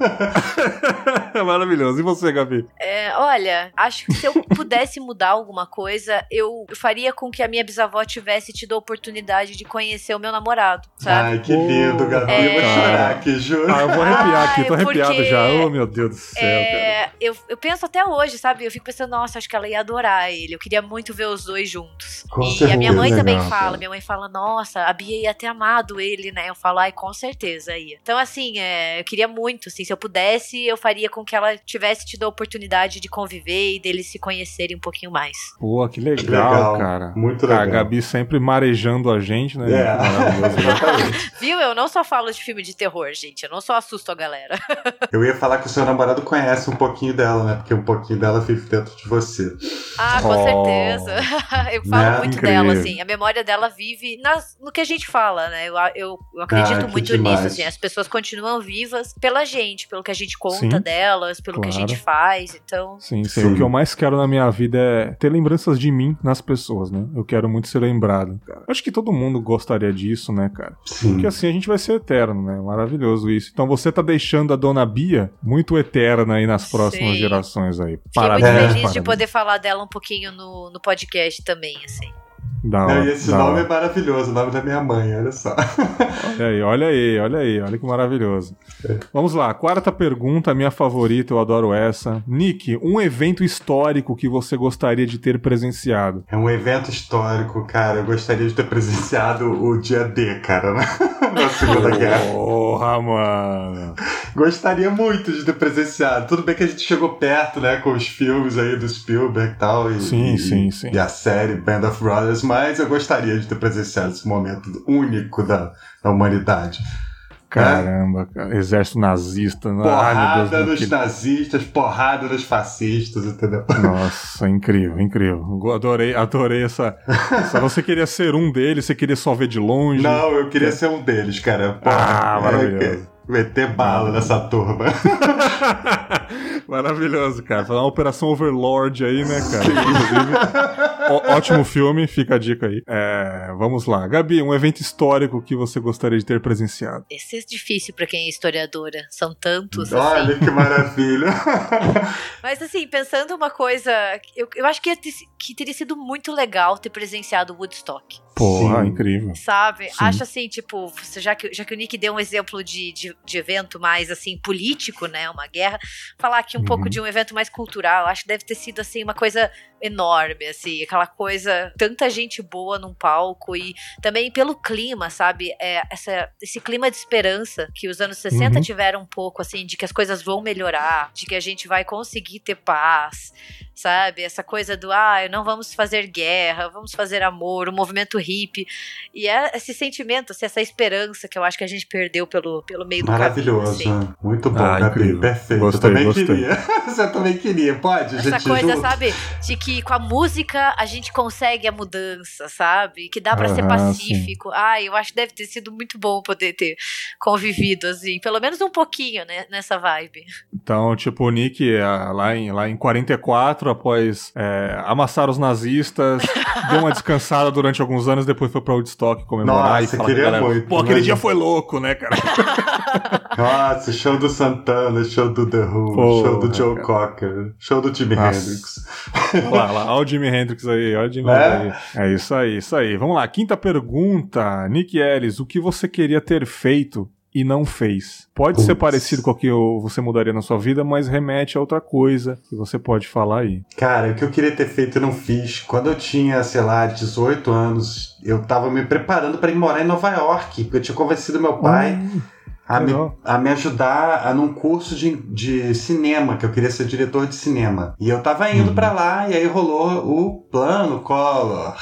Maravilhoso. E você, Gabi? É, olha, acho que se eu pudesse mudar alguma coisa, eu faria com que a minha bisavó tivesse tido a oportunidade de conhecer o meu namorado, sabe? Ai, que lindo, Gabi. É... Eu vou chorar aqui, juro. Ah, eu vou arrepiar aqui, tô arrepiado já. Oh, meu Deus do céu, é... eu, eu penso até hoje, sabe? Eu fico pensando, nossa, acho que ela ia adorar ele. Eu queria muito ver os dois juntos. Com e e a minha mãe legal, também fala, cara. minha mãe fala, nossa, a Bia ia ter amado ele, né? Eu falo, ai, com certeza ia. Então, assim, é, eu queria muito, assim, se eu pudesse, eu faria com que ela tivesse tido a oportunidade de conviver e deles se conhecerem um pouquinho mais. Pô, que legal, que legal cara. Muito legal. A Gabi sempre marejando a gente, né? É. Viu? Eu não só falo de filme de terror, gente. Eu não só assusto a galera. eu ia falar que o seu namorado conhece um pouquinho dela, né? Porque um pouquinho dela vive dentro de você. Ah, com oh. certeza. eu falo né? muito Incrível. Dela, assim. A memória dela vive nas, no que a gente fala, né? Eu, eu, eu acredito ah, muito demais. nisso, assim. As pessoas continuam vivas pela gente, pelo que a gente conta Sim. dela delas, pelo claro. que a gente faz, então... Sim, sim, o que eu mais quero na minha vida é ter lembranças de mim nas pessoas, né? Eu quero muito ser lembrado. Cara. Acho que todo mundo gostaria disso, né, cara? Sim. Porque assim a gente vai ser eterno, né? Maravilhoso isso. Então você tá deixando a Dona Bia muito eterna aí nas próximas sim. gerações aí. Fiquei parabéns, muito feliz parabéns. de poder falar dela um pouquinho no, no podcast também, assim. Da hora, e esse nome hora. é maravilhoso, o nome da minha mãe, olha só. Olha aí, olha aí, olha aí, olha que maravilhoso. Vamos lá, quarta pergunta, minha favorita, eu adoro essa. Nick, um evento histórico que você gostaria de ter presenciado? É um evento histórico, cara, eu gostaria de ter presenciado o dia D, cara, né? na Segunda Guerra. Porra, mano. Gostaria muito de ter presenciado. Tudo bem que a gente chegou perto, né, com os filmes aí do Spielberg e tal. E, sim, e, sim, sim. E a série Band of Brothers, mas eu gostaria de ter presenciado esse momento único da, da humanidade. Caramba, cara. Exército nazista. Porrada Deus, nos que... nazistas, porrada nos fascistas, entendeu? Nossa, incrível, incrível. Adorei, adorei essa, essa. Você queria ser um deles, você queria só ver de longe? Não, eu queria ser um deles, cara. Porra, ah, maravilhoso. É, meter bala nessa turma. Maravilhoso, cara. Fazer uma operação Overlord aí, né, cara? Inclusive, ó, ótimo filme, fica a dica aí. É, vamos lá. Gabi, um evento histórico que você gostaria de ter presenciado? Esse é difícil para quem é historiadora. São tantos. Olha assim. que maravilha. Mas assim, pensando uma coisa, eu, eu acho que, ter, que teria sido muito legal ter presenciado Woodstock. Porra, Sim. incrível. Sabe? Sim. Acho assim, tipo, já que, já que o Nick deu um exemplo de, de, de evento mais assim, político, né? Uma guerra, falar aqui um uhum. pouco de um evento mais cultural. Acho que deve ter sido assim uma coisa enorme, assim, aquela coisa, tanta gente boa num palco e também pelo clima, sabe? É, essa, esse clima de esperança que os anos 60 uhum. tiveram um pouco, assim, de que as coisas vão melhorar, de que a gente vai conseguir ter paz, sabe? Essa coisa do, ah, não vamos fazer guerra, vamos fazer amor, o movimento hippie. E é esse sentimento, assim, essa esperança que eu acho que a gente perdeu pelo, pelo meio do caminho. Maravilhoso, assim. muito bom, ah, Gabi, perfeito. Gostei, eu também gostei. queria. Você também queria, pode, Essa gente? coisa, junto. sabe, de que com a música a gente consegue a mudança, sabe? Que dá para ser pacífico. Sim. Ah, eu acho que deve ter sido muito bom poder ter convivido, assim, pelo menos um pouquinho, né, nessa vibe. Então, tipo, o Nick, lá em, lá em 44, após é, amassar os nazistas, deu uma descansada durante alguns anos, depois foi pra Woodstock comemorar Nossa, e falar queria galera, muito, Pô, aquele dia foi louco, né, cara? Nossa, show do Santana, show do The Who, Pô, show do Joe cara. Cocker, show do Jimi Hendrix. Olha lá, olha o Jimi Hendrix aí, olha o Jimi é? Hendrix aí. É isso aí, isso aí. Vamos lá, quinta pergunta. Nick Ellis, o que você queria ter feito e não fez. Pode Puts. ser parecido com o que você mudaria na sua vida, mas remete a outra coisa que você pode falar aí. Cara, o que eu queria ter feito e não fiz. Quando eu tinha, sei lá, 18 anos, eu tava me preparando para ir morar em Nova York, porque eu tinha convencido meu pai. Hum a me, a me ajudar a, num curso de, de cinema, que eu queria ser diretor de cinema. E eu tava indo uhum. para lá e aí rolou o plano Collor.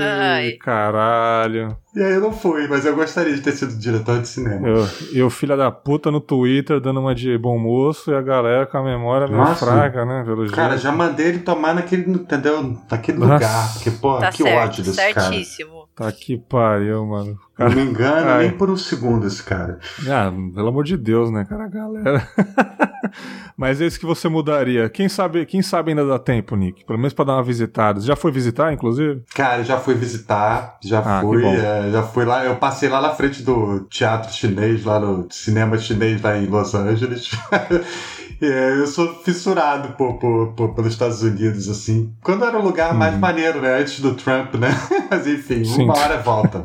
Ai, caralho. E aí eu não fui, mas eu gostaria de ter sido diretor de cinema. Eu, e o filho da puta no Twitter dando uma de bom moço e a galera com a memória meio fraca, né? Pelo cara, jeito. já mandei ele tomar naquele, entendeu? Naquele Nossa. lugar. Porque, pô, tá que certo, ódio desse certíssimo. cara. Tá que pariu, mano. Cara... Não me engano Ai. nem por um segundo esse cara. Ah, pelo amor de Deus, né, cara? Galera. Mas esse que você mudaria. Quem sabe, quem sabe ainda dá tempo, Nick? Pelo menos pra dar uma visitada. Já foi visitar, inclusive? Cara, já fui visitar. Já ah, fui. É, já fui lá. Eu passei lá na frente do teatro chinês, lá no cinema chinês lá em Los Angeles. É, eu sou fissurado por, por, por, pelos Estados Unidos, assim. Quando era o lugar mais uhum. maneiro, né? Antes do Trump, né? Mas enfim, Sim. uma hora volta.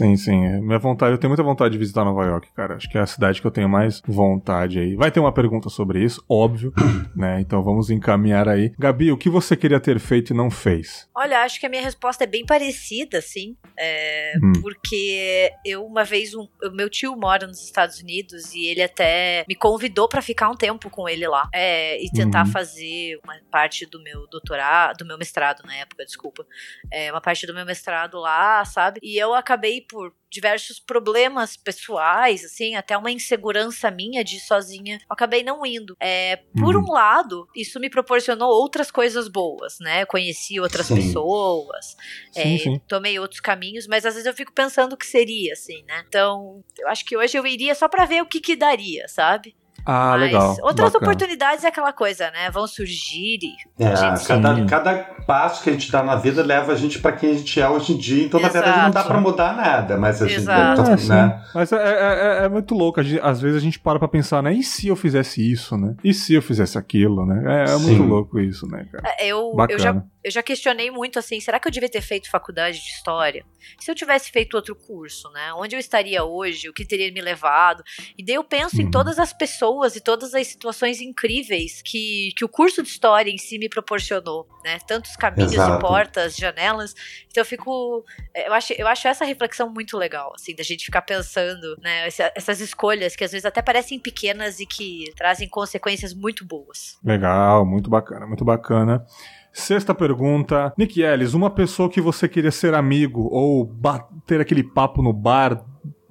Sim, sim. É, minha vontade, eu tenho muita vontade de visitar Nova York, cara. Acho que é a cidade que eu tenho mais vontade aí. Vai ter uma pergunta sobre isso, óbvio, né? Então vamos encaminhar aí. Gabi, o que você queria ter feito e não fez? Olha, acho que a minha resposta é bem parecida, sim. É, hum. Porque eu, uma vez, um, meu tio mora nos Estados Unidos e ele até me convidou para ficar um tempo com ele lá. É, e tentar uhum. fazer uma parte do meu doutorado, do meu mestrado na época, desculpa. É, uma parte do meu mestrado lá, sabe? E eu acabei por diversos problemas pessoais, assim, até uma insegurança minha de ir sozinha, eu acabei não indo. É, por uhum. um lado, isso me proporcionou outras coisas boas, né? conheci outras sim. pessoas, sim, é, sim. tomei outros caminhos, mas às vezes eu fico pensando o que seria, assim, né? Então, eu acho que hoje eu iria só para ver o que que daria, sabe? Ah, Mas legal. Outras bacana. oportunidades é aquela coisa, né? Vão surgir e. É, cada, cada passo que a gente dá na vida leva a gente para quem a gente é hoje em dia. Então, Exato. na verdade, não dá para mudar nada. Mas a gente. Exato. É, né? Mas é, é, é, é, muito louco. Gente, às vezes a gente para pra pensar, né? E se eu fizesse isso, né? E se eu fizesse aquilo, né? É, é muito louco isso, né, cara? É, eu, eu já eu já questionei muito assim, será que eu devia ter feito faculdade de história? Se eu tivesse feito outro curso, né? Onde eu estaria hoje? O que teria me levado? E daí eu penso uhum. em todas as pessoas e todas as situações incríveis que, que o curso de história em si me proporcionou, né? Tantos caminhos Exato. e portas, janelas. Então eu fico, eu acho, eu acho essa reflexão muito legal, assim, da gente ficar pensando, né? Essas escolhas que às vezes até parecem pequenas e que trazem consequências muito boas. Legal, muito bacana, muito bacana. Sexta pergunta. Nick Ellis, uma pessoa que você queria ser amigo ou bater aquele papo no bar,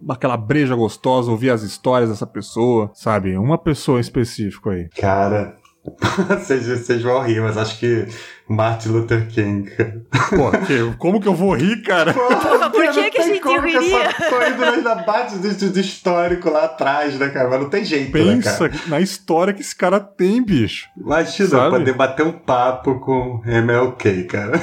aquela breja gostosa, ouvir as histórias dessa pessoa, sabe? Uma pessoa específica aí. Cara, vocês, vocês vão rir, mas acho que Martin Luther King. Pô, que, como que eu vou rir, cara? Pô, por que, que a gente riria? Tô indo ainda bate do, do, histórico lá atrás, né, cara? Mas não tem jeito, Pensa né, na história que esse cara tem, bicho. Imagina, Sabe? poder bater um papo com MLK, cara.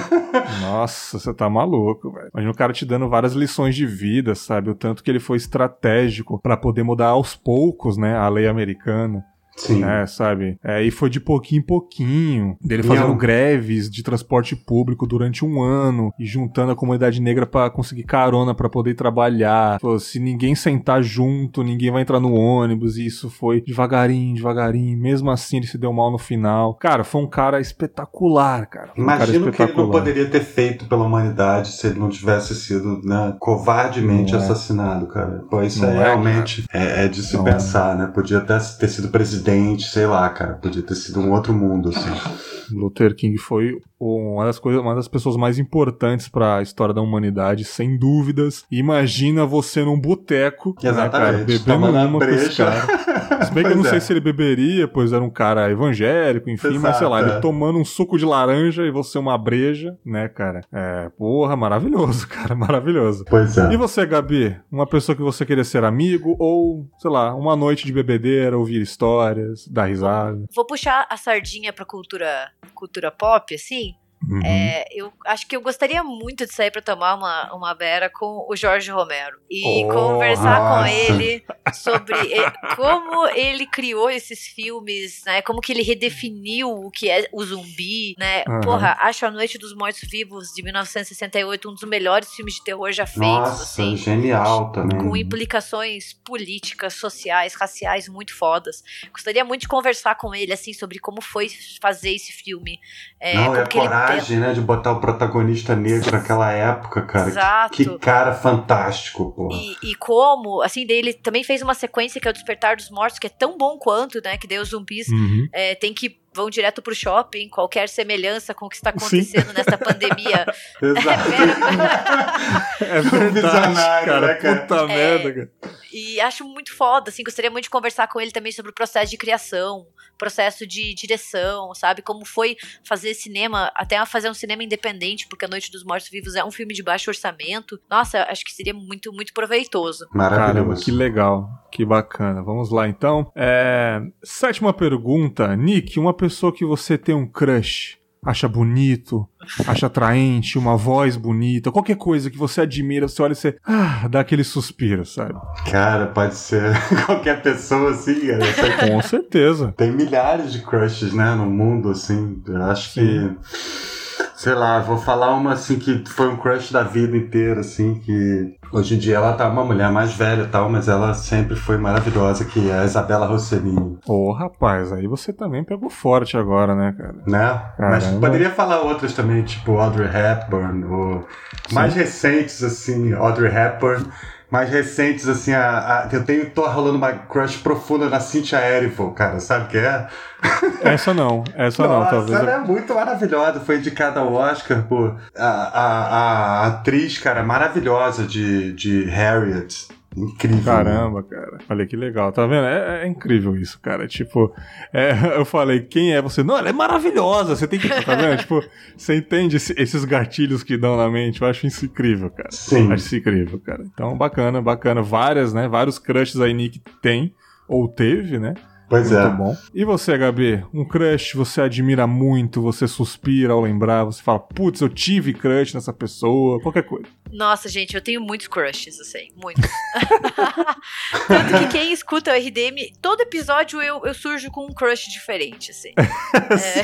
Nossa, você tá maluco, velho. Imagina o cara te dando várias lições de vida, sabe? O tanto que ele foi estratégico para poder mudar aos poucos, né, a lei americana. Sim. É, sabe? É, e foi de pouquinho em pouquinho. Dele fazendo Não. greves de transporte público durante um ano e juntando a comunidade negra para conseguir carona para poder trabalhar. Falou, se ninguém sentar junto, ninguém vai entrar no ônibus. E isso foi devagarinho, devagarinho. Mesmo assim, ele se deu mal no final. Cara, foi um cara espetacular, cara. Um Imagino que ele não poderia ter feito pela humanidade se ele não tivesse sido né, covardemente é. assassinado, cara. Pô, isso é, realmente é, é, de se não é. pensar, né? Podia até ter sido presidente sei lá, cara. Podia ter sido um outro mundo, assim. Luther King foi uma das coisas, uma das pessoas mais importantes para a história da humanidade, sem dúvidas. Imagina você num boteco, né, cara, bebendo uma brecha. Se bem que eu não é. sei se ele beberia, pois era um cara evangélico, enfim, Exato, mas sei lá, é. ele tomando um suco de laranja e você uma breja, né, cara? É, porra, maravilhoso, cara, maravilhoso. Pois é. E você, Gabi? Uma pessoa que você queria ser amigo ou, sei lá, uma noite de bebedeira, ouvir histórias, dar risada? Vou puxar a sardinha pra cultura, cultura pop, assim. Uhum. É, eu acho que eu gostaria muito de sair para tomar uma, uma beira com o Jorge Romero e oh, conversar nossa. com ele sobre como ele criou esses filmes, né? Como que ele redefiniu o que é o zumbi, né? Uhum. Porra, acho A Noite dos Mortos Vivos de 1968 um dos melhores filmes de terror já feitos. Nossa, assim, genial também. Com implicações políticas, sociais, raciais muito fodas. Gostaria muito de conversar com ele assim sobre como foi fazer esse filme. É, Não, é coragem coragem, né, de botar o protagonista negro naquela época, cara. Exato. Que, que cara fantástico, pô. E, e, como, assim, ele também fez uma sequência que é o Despertar dos Mortos, que é tão bom quanto, né, que daí os zumbis uhum. é, tem que vão direto pro shopping, qualquer semelhança com o que está acontecendo Sim. nessa pandemia. Exato. é, é verdade, cara, né, cara? Puta é, merda, cara. E acho muito foda, assim, gostaria muito de conversar com ele também sobre o processo de criação, processo de direção, sabe? Como foi fazer cinema, até fazer um cinema independente, porque A Noite dos Mortos Vivos é um filme de baixo orçamento. Nossa, acho que seria muito, muito proveitoso. Maravilhoso. Caramba, que legal, que bacana. Vamos lá, então. É... Sétima pergunta. Nick, uma pessoa que você tem um crush, acha bonito, acha atraente, uma voz bonita, qualquer coisa que você admira, você olha e você ah, dá aquele suspiro, sabe? Cara, pode ser qualquer pessoa assim, cara. Com certeza. Tem milhares de crushes, né, no mundo, assim. Eu acho Sim. que sei lá, vou falar uma assim que foi um crush da vida inteira, assim, que hoje em dia ela tá uma mulher mais velha e tal, mas ela sempre foi maravilhosa, que é a Isabela Rossellini. Ô, oh, rapaz, aí você também pegou forte agora, né, cara? Né? Caramba. Mas poderia falar outras também, tipo Audrey Hepburn, ou Sim. mais recentes, assim, Audrey Hepburn mais recentes, assim, a, a, eu tenho, tô rolando uma crush profunda na Cynthia Erivo, cara, sabe o que é? Essa não, essa Nossa, não, talvez. Ela é muito maravilhosa, foi indicada ao Oscar por a, a, a atriz, cara, maravilhosa de, de Harriet. Incrível. Caramba, cara. Olha que legal. Tá vendo? É, é incrível isso, cara. Tipo, é, eu falei, quem é você? Não, ela é maravilhosa. Você tem que. Tá vendo? tipo, você entende esse, esses gatilhos que dão na mente. Eu acho isso incrível, cara. Sim. Acho isso incrível, cara. Então, bacana, bacana. Várias, né? Vários crushes aí Nick tem, ou teve, né? Pois muito é. bom. E você, Gabi? Um crush você admira muito, você suspira ao lembrar, você fala, putz, eu tive crush nessa pessoa, qualquer coisa. Nossa, gente, eu tenho muitos crushes, eu sei, muitos. Tanto que quem escuta o RDM, todo episódio eu, eu surjo com um crush diferente, assim. é,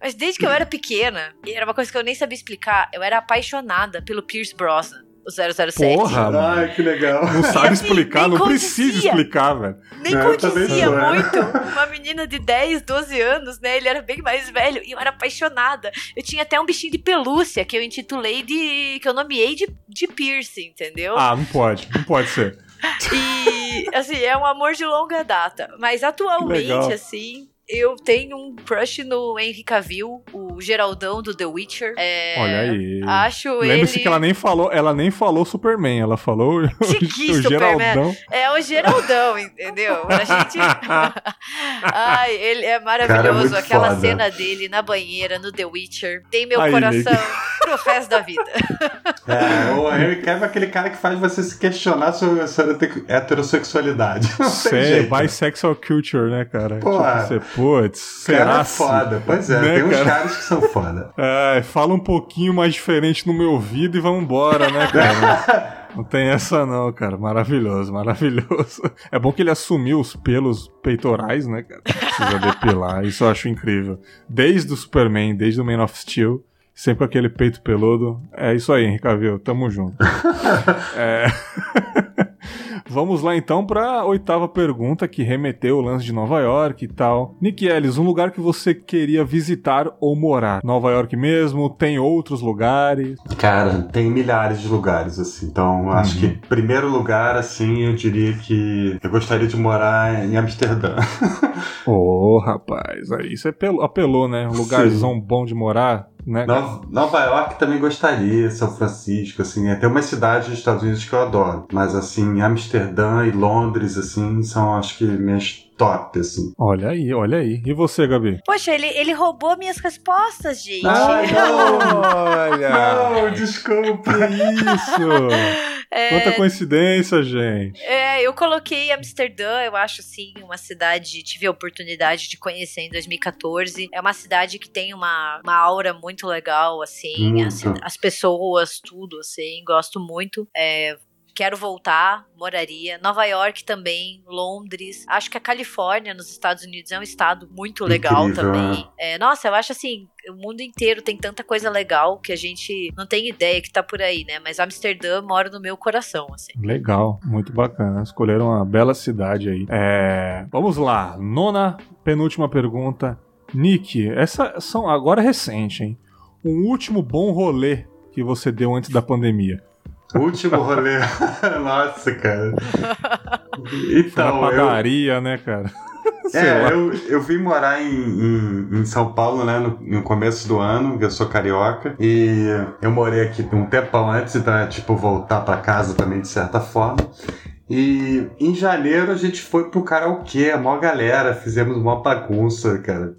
mas desde que eu era pequena, e era uma coisa que eu nem sabia explicar, eu era apaixonada pelo Pierce Brosnan o 007. Porra, Ai, que legal. Não sabe assim, explicar, não precisa explicar, velho. Nem é, condizia muito. Uma menina de 10, 12 anos, né? Ele era bem mais velho e eu era apaixonada. Eu tinha até um bichinho de pelúcia que eu intitulei de. que eu nomeei de, de piercing, entendeu? Ah, não pode, não pode ser. E, assim, é um amor de longa data. Mas atualmente, assim, eu tenho um crush no Henry Cavill, o Geraldão do The Witcher. É, Olha aí. Acho Lembre-se ele... que ela nem falou, ela nem falou Superman, ela falou o, o Geraldão. É o Geraldão, entendeu? A gente Ai, ele é maravilhoso Cara, é aquela foda. cena dele na banheira no The Witcher. Tem meu Aí, coração Nick. pro resto da vida. É, o Henry Cavill é aquele cara que faz você se questionar sobre a sua heterossexualidade. Não é jeito. bisexual culture, né, cara? Pô, tipo, você, putz, Cara, será é foda. Pois é, Né, tem uns cara? caras que são foda. É, fala um pouquinho mais diferente no meu ouvido e vamos embora, né, cara? Não tem essa não, cara. Maravilhoso, maravilhoso. É bom que ele assumiu os pelos peitorais, né, cara? Precisa depilar. Isso eu acho incrível. Desde o Superman, desde o Man of Steel, sempre com aquele peito peludo. É isso aí, Henrique Cavill. Tamo junto. É... Vamos lá então para a oitava pergunta que remeteu o lance de Nova York e tal. Nick Ellis, um lugar que você queria visitar ou morar? Nova York mesmo? Tem outros lugares? Cara, tem milhares de lugares, assim. Então, acho Uhum. que primeiro lugar, assim, eu diria que eu gostaria de morar em Amsterdã. Ô, rapaz, aí você apelou, apelou, né? Um lugarzão bom de morar, né? Nova, Nova York também gostaria, São Francisco, assim. é, Tem uma cidade dos Estados Unidos que eu adoro. Mas, assim, Amsterdã e Londres, assim, são, acho que, minhas top, assim. Olha aí, olha aí. E você, Gabi? Poxa, ele, ele roubou minhas respostas, gente. Ai, não! Olha! Não, desculpe! Isso! É, Quanta coincidência, gente. É, eu coloquei Amsterdã, eu acho assim, uma cidade, tive a oportunidade de conhecer em 2014. É uma cidade que tem uma, uma aura muito legal, assim, as, as pessoas, tudo, assim, gosto muito. É, Quero voltar, moraria. Nova York também, Londres. Acho que a Califórnia, nos Estados Unidos, é um estado muito legal Incrível, também. É, nossa, eu acho assim, o mundo inteiro tem tanta coisa legal que a gente não tem ideia que tá por aí, né? Mas Amsterdã mora no meu coração, assim. Legal, muito bacana. Escolheram uma bela cidade aí. É, vamos lá, nona penúltima pergunta. Nick, essa são agora recente, hein? Um último bom rolê que você deu antes da pandemia. Último rolê. Nossa, cara. Foi Então, eu, padaria, né, cara? Sei lá. É, eu, eu vim morar em, em, em São Paulo, né, no, no começo do ano, eu sou carioca, e eu morei aqui um tempão antes da, tipo, voltar pra casa também, de certa forma. E em janeiro a gente foi pro karaokê, a maior galera, fizemos uma bagunça, cara.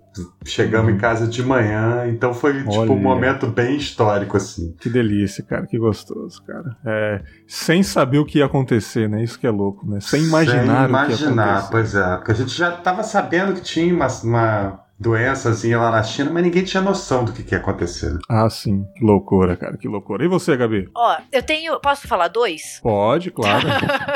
Chegamos em casa de manhã, então foi tipo um momento bem histórico, assim. Que delícia, cara, que gostoso, cara. É, sem saber o que ia acontecer, né? Isso que é louco, né? Sem imaginar, Sem o que ia imaginar, acontecer. pois é. Porque a gente já tava sabendo que tinha uma, uma doençazinha lá na China, mas ninguém tinha noção do que, que ia acontecer. Ah, sim. Que loucura, cara, que loucura. E você, Gabi? Ó, eu tenho. Posso falar dois? Pode, claro.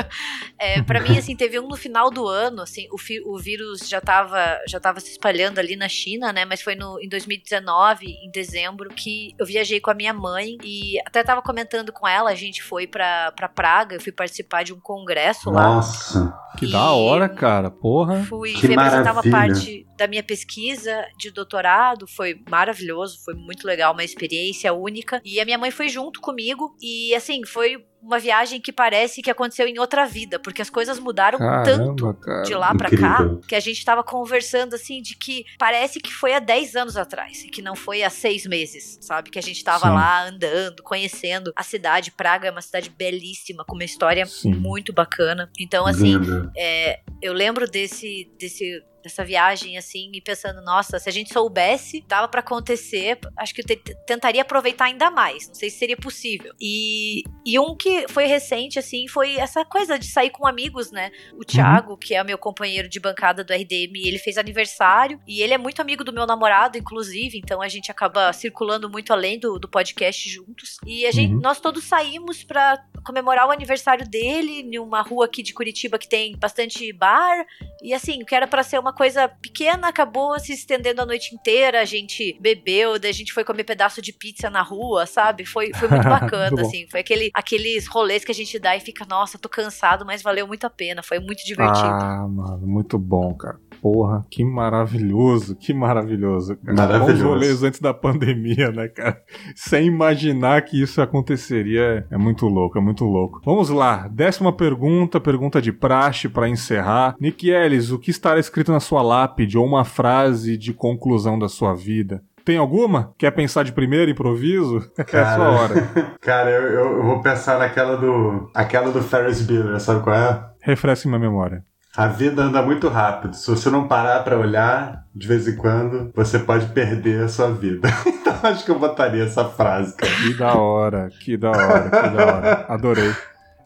é, para mim, assim, teve um no final do ano, assim, o, fi- o vírus já tava, já tava se espalhando ali na China, né? Mas foi no, em 2019, em dezembro, que eu viajei com a minha mãe e até tava comentando com ela, a gente foi pra, pra Praga, eu fui participar de um congresso lá. Nossa, Que E- da hora, cara. Porra. Fui Que representar uma maravilha. parte da minha pesquisa de doutorado, foi maravilhoso, foi muito legal, uma experiência única. E a minha mãe foi junto comigo e assim, foi uma viagem que parece que aconteceu em outra vida, porque as coisas mudaram tanto Caramba, cara. de lá pra cá, que a gente tava conversando assim de que parece que foi há 10 anos atrás, e que não foi há seis meses, sabe? Que a gente tava Sim. lá andando, conhecendo a cidade. Praga é uma cidade belíssima, com uma história Sim. muito bacana. Então, assim, é, eu lembro desse, desse dessa viagem, assim, e pensando, nossa, se a gente soubesse, dava para acontecer, acho que eu tentaria aproveitar ainda mais. Não sei se seria possível. E, e um que foi recente, assim, foi essa coisa de sair com amigos, né? O Thiago, uhum. que é meu companheiro de bancada do RDM, ele fez aniversário e ele é muito amigo do meu namorado, inclusive, então a gente acaba circulando muito além do, do podcast juntos. E a gente, uhum. nós todos saímos para comemorar o aniversário dele em uma rua aqui de Curitiba que tem bastante bar. E assim, que era para ser uma coisa pequena, acabou se estendendo a noite inteira. A gente bebeu, daí a gente foi comer pedaço de pizza na rua, sabe? Foi, foi muito bacana, muito assim. Foi aquele, aqueles rolês que a gente dá e fica, nossa, tô cansado, mas valeu muito a pena. Foi muito divertido. Ah, mano, muito bom, cara. Porra, que maravilhoso, que maravilhoso. Cara. Maravilhoso. Bons rolês antes da pandemia, né, cara? Sem imaginar que isso aconteceria. É muito louco, é muito louco. Vamos lá, décima pergunta, pergunta de praxe para encerrar. Nick Ellis, o que estará escrito na sua lápide ou uma frase de conclusão da sua vida? Tem alguma? Quer pensar de primeiro, improviso? Cara, é a sua hora. Cara, eu, eu, vou pensar naquela do. aquela do Ferris Bueller, sabe qual é? Refresque minha memória. A vida anda muito rápido. Se você não parar para olhar, de vez em quando, você pode perder a sua vida. então acho que eu botaria essa frase, cara. Que da hora, que da hora, que da hora. Adorei.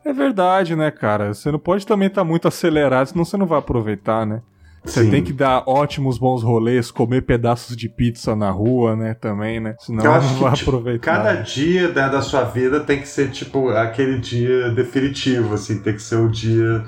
É verdade, né, cara? Você não pode também estar tá muito acelerado, senão você não vai aproveitar, né? Você Sim. tem que dar ótimos bons rolês, comer pedaços de pizza na rua, né? Também, né? Senão Eu acho não vai tipo, aproveitar. Cada dia né, da sua vida tem que ser, tipo, aquele dia definitivo, assim. Tem que ser o dia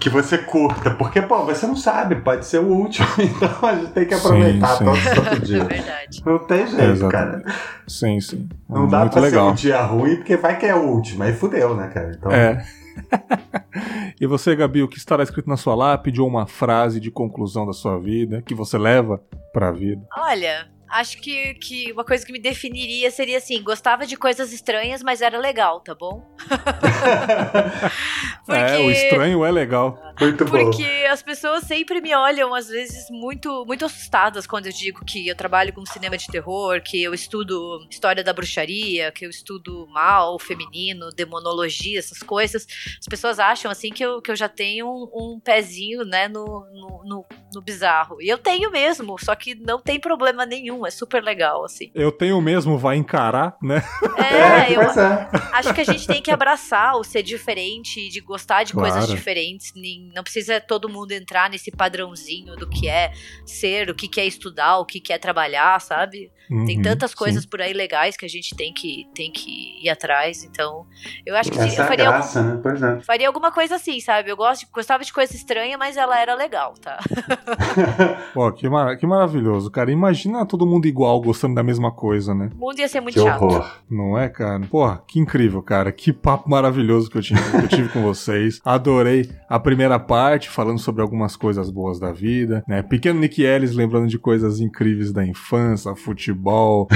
que você curta. Porque, pô, você não sabe, pode ser o último. Então a gente tem que aproveitar sim, sim. todo, todo dia. É verdade. Não tem jeito, cara. Sim, sim. Não dá pra legal. ser um dia ruim, porque vai que é o último. Aí fudeu, né, cara? Então... É. e você, Gabi, o que estará escrito na sua lápide ou uma frase de conclusão da sua vida que você leva para a vida? Olha, acho que, que uma coisa que me definiria seria assim: gostava de coisas estranhas, mas era legal, tá bom? Porque... É, o estranho é legal. Muito bom. Porque as pessoas sempre me olham, às vezes, muito, muito assustadas quando eu digo que eu trabalho com cinema de terror, que eu estudo história da bruxaria, que eu estudo mal, feminino, demonologia, essas coisas. As pessoas acham, assim, que eu, que eu já tenho um, um pezinho, né, no, no, no, no bizarro. E eu tenho mesmo, só que não tem problema nenhum, é super legal, assim. Eu tenho mesmo, vai encarar, né? É, é eu é. acho que a gente tem que abraçar o ser diferente, de gostar de claro. coisas diferentes, não precisa todo mundo entrar nesse padrãozinho do que é ser, o que é estudar, o que é trabalhar, sabe? Uhum, tem tantas coisas sim. por aí legais que a gente tem que, tem que ir atrás. Então, eu acho que Essa eu faria, graça, algum, né? pois é. faria alguma coisa assim, sabe? Eu gosto, gostava de coisa estranha, mas ela era legal, tá? Pô, que, mar que maravilhoso, cara. Imagina todo mundo igual, gostando da mesma coisa, né? O mundo ia ser muito que chato. Horror. Não é, cara? Porra, que incrível, cara. Que papo maravilhoso que eu tive, que eu tive com vocês. Adorei a primeira parte, falando sobre algumas coisas boas da vida, né? Pequeno Nick Ellis lembrando de coisas incríveis da infância, futebol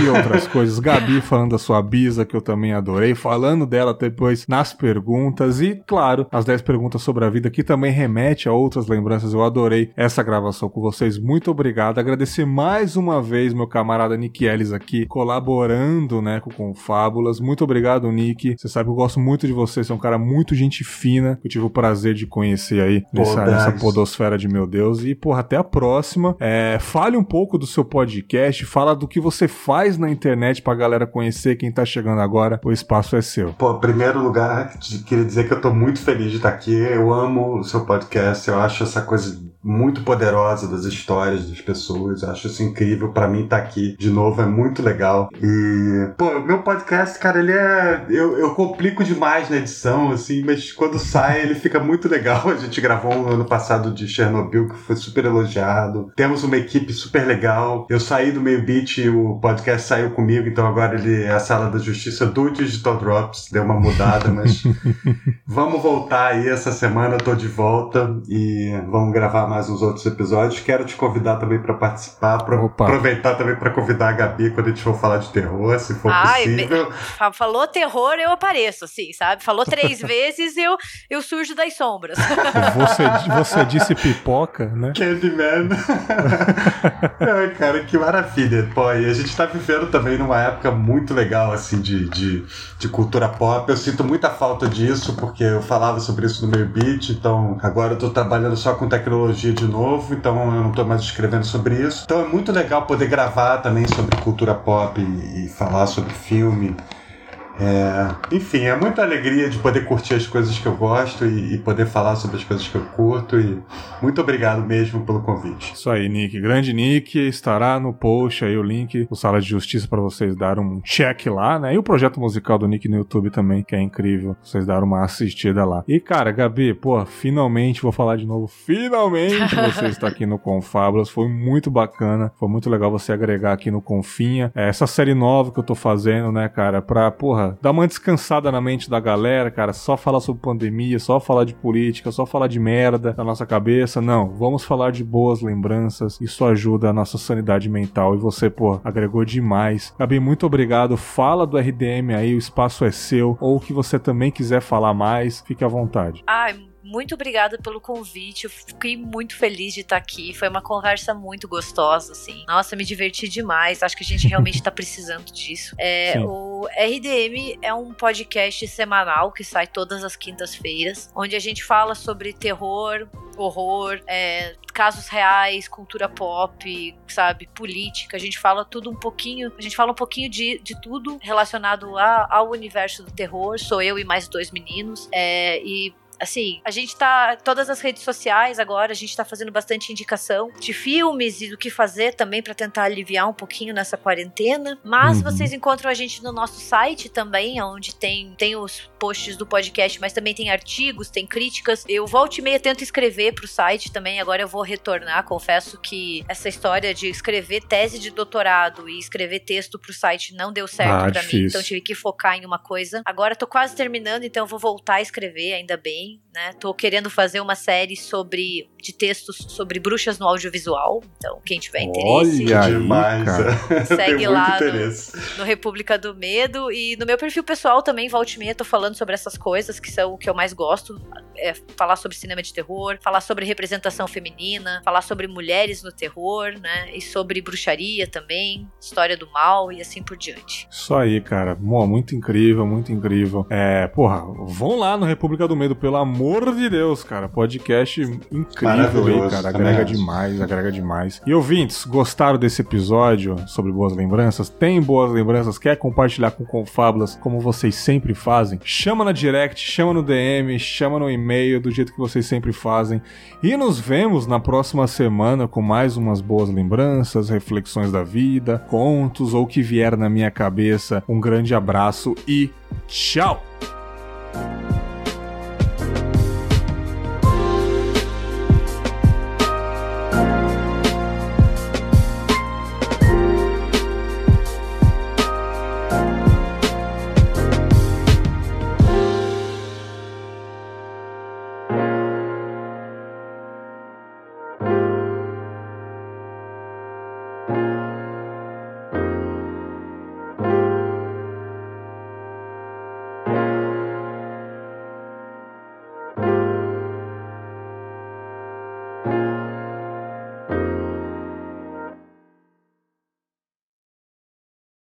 e outras coisas. Gabi falando da sua bisa, que eu também adorei, falando dela depois nas perguntas e, claro, as 10 perguntas sobre a vida, que também remete a outras lembranças. Eu adorei essa gravação com vocês. Muito obrigado. Agradecer mais uma vez meu camarada Nick Ellis aqui, colaborando, né, com, com Fábulas. Muito obrigado, Nick. Você sabe que eu gosto muito de você, você é um cara muito gente fina. Eu tive o prazer de conhecer aí nessa, nessa podosfera de meu Deus. E, porra, até a próxima. É, fale um pouco do seu podcast, fala do que você faz na internet pra galera conhecer quem tá chegando agora. O espaço é seu. Pô, em primeiro lugar, queria dizer que eu tô muito feliz de estar aqui. Eu amo o seu podcast, eu acho essa coisa muito poderosa das histórias das pessoas. Eu acho isso incrível. para mim, estar tá aqui de novo é muito legal. E, pô, meu podcast, cara, ele é. Eu, eu complico demais na edição, assim, mas quando sai ele fica muito legal. A gente gravou um ano passado de Chernobyl que foi super elogiado. Temos uma equipe super legal. Eu saí do meio beat e o podcast saiu comigo, então agora ele é a sala da justiça do Digital Drops. Deu uma mudada, mas vamos voltar aí essa semana. Eu tô de volta e vamos gravar mais uns outros episódios. Quero te convidar também para participar, pra aproveitar também para convidar a Gabi quando a gente for falar de terror, se for Ai, possível. Falou terror, eu apareço, assim, sabe? Falou três vezes, eu, eu surjo das sombras. Você, você disse pipoca, né? Candyman. Ai, cara, que maravilha. Pô, e a gente tá vivendo também numa época muito legal, assim, de, de, de cultura pop. Eu sinto muita falta disso, porque eu falava sobre isso no meu beat, então agora eu tô trabalhando só com tecnologia ufologia de novo, então eu não estou mais escrevendo sobre isso. Então é muito legal poder gravar também sobre cultura pop e, e falar sobre filme. É, enfim, é muita alegria de poder curtir as coisas que eu gosto e, e, poder falar sobre as coisas que eu curto. E muito obrigado mesmo pelo convite. Isso aí, Nick. Grande Nick. Estará no post aí o link do Sala de Justiça para vocês dar um check lá, né? E o projeto musical do Nick no YouTube também, que é incrível. Vocês dar uma assistida lá. E cara, Gabi, pô, finalmente vou falar de novo. Finalmente você está aqui no Confablas. Foi muito bacana. Foi muito legal você agregar aqui no Confinha. É, essa série nova que eu tô fazendo, né, cara? Pra, porra, dar uma descansada na mente da galera, cara, só falar sobre pandemia, só falar de política, só falar de merda na nossa cabeça. Não, vamos falar de boas lembranças. Isso ajuda a nossa sanidade mental. E você, pô, agregou demais. Gabi, muito obrigado. Fala do RDM aí, o espaço é seu. Ou o que você também quiser falar mais, fique à vontade. Ai, muito obrigada pelo convite. Eu fiquei muito feliz de estar aqui. Foi uma conversa muito gostosa, assim. Nossa, me diverti demais. Acho que a gente realmente está precisando disso. É, o RDM é um podcast semanal que sai todas as quintas-feiras, onde a gente fala sobre terror, horror, é, casos reais, cultura pop, sabe, política. A gente fala tudo um pouquinho. A gente fala um pouquinho de, de tudo relacionado a, ao universo do terror. Sou eu e mais dois meninos. É, e assim, a gente tá. Todas as redes sociais agora, a gente tá fazendo bastante indicação de filmes e do que fazer também para tentar aliviar um pouquinho nessa quarentena. Mas uhum. vocês encontram a gente no nosso site também, onde tem, tem os posts do podcast, mas também tem artigos, tem críticas. Eu volto e meia tento escrever pro site também, agora eu vou retornar. Confesso que essa história de escrever tese de doutorado e escrever texto pro site não deu certo ah, para mim, então tive que focar em uma coisa. Agora tô quase terminando, então eu vou voltar a escrever, ainda bem né? Tô querendo fazer uma série sobre de textos sobre bruxas no audiovisual. Então, quem tiver interesse, Olha demais. segue lá no, no, República do Medo e no meu perfil pessoal também volte e meia tô falando sobre essas coisas que são o que eu mais gosto, é falar sobre cinema de terror, falar sobre representação feminina, falar sobre mulheres no terror, né? E sobre bruxaria também, história do mal e assim por diante. Isso aí, cara. Muito incrível, muito incrível. É, porra, vão lá no República do Medo pelo amor de Deus, cara. Podcast incrível aí, cara. Agrega demais, agrega demais. E ouvintes, gostaram desse episódio sobre boas lembranças? Tem boas lembranças? Quer compartilhar com Confábulas como vocês sempre fazem? Chama na direct, chama no DM, chama no e-mail, do jeito que vocês sempre fazem. E nos vemos na próxima semana com mais umas boas lembranças, reflexões da vida, contos ou o que vier na minha cabeça. Um grande abraço e tchau!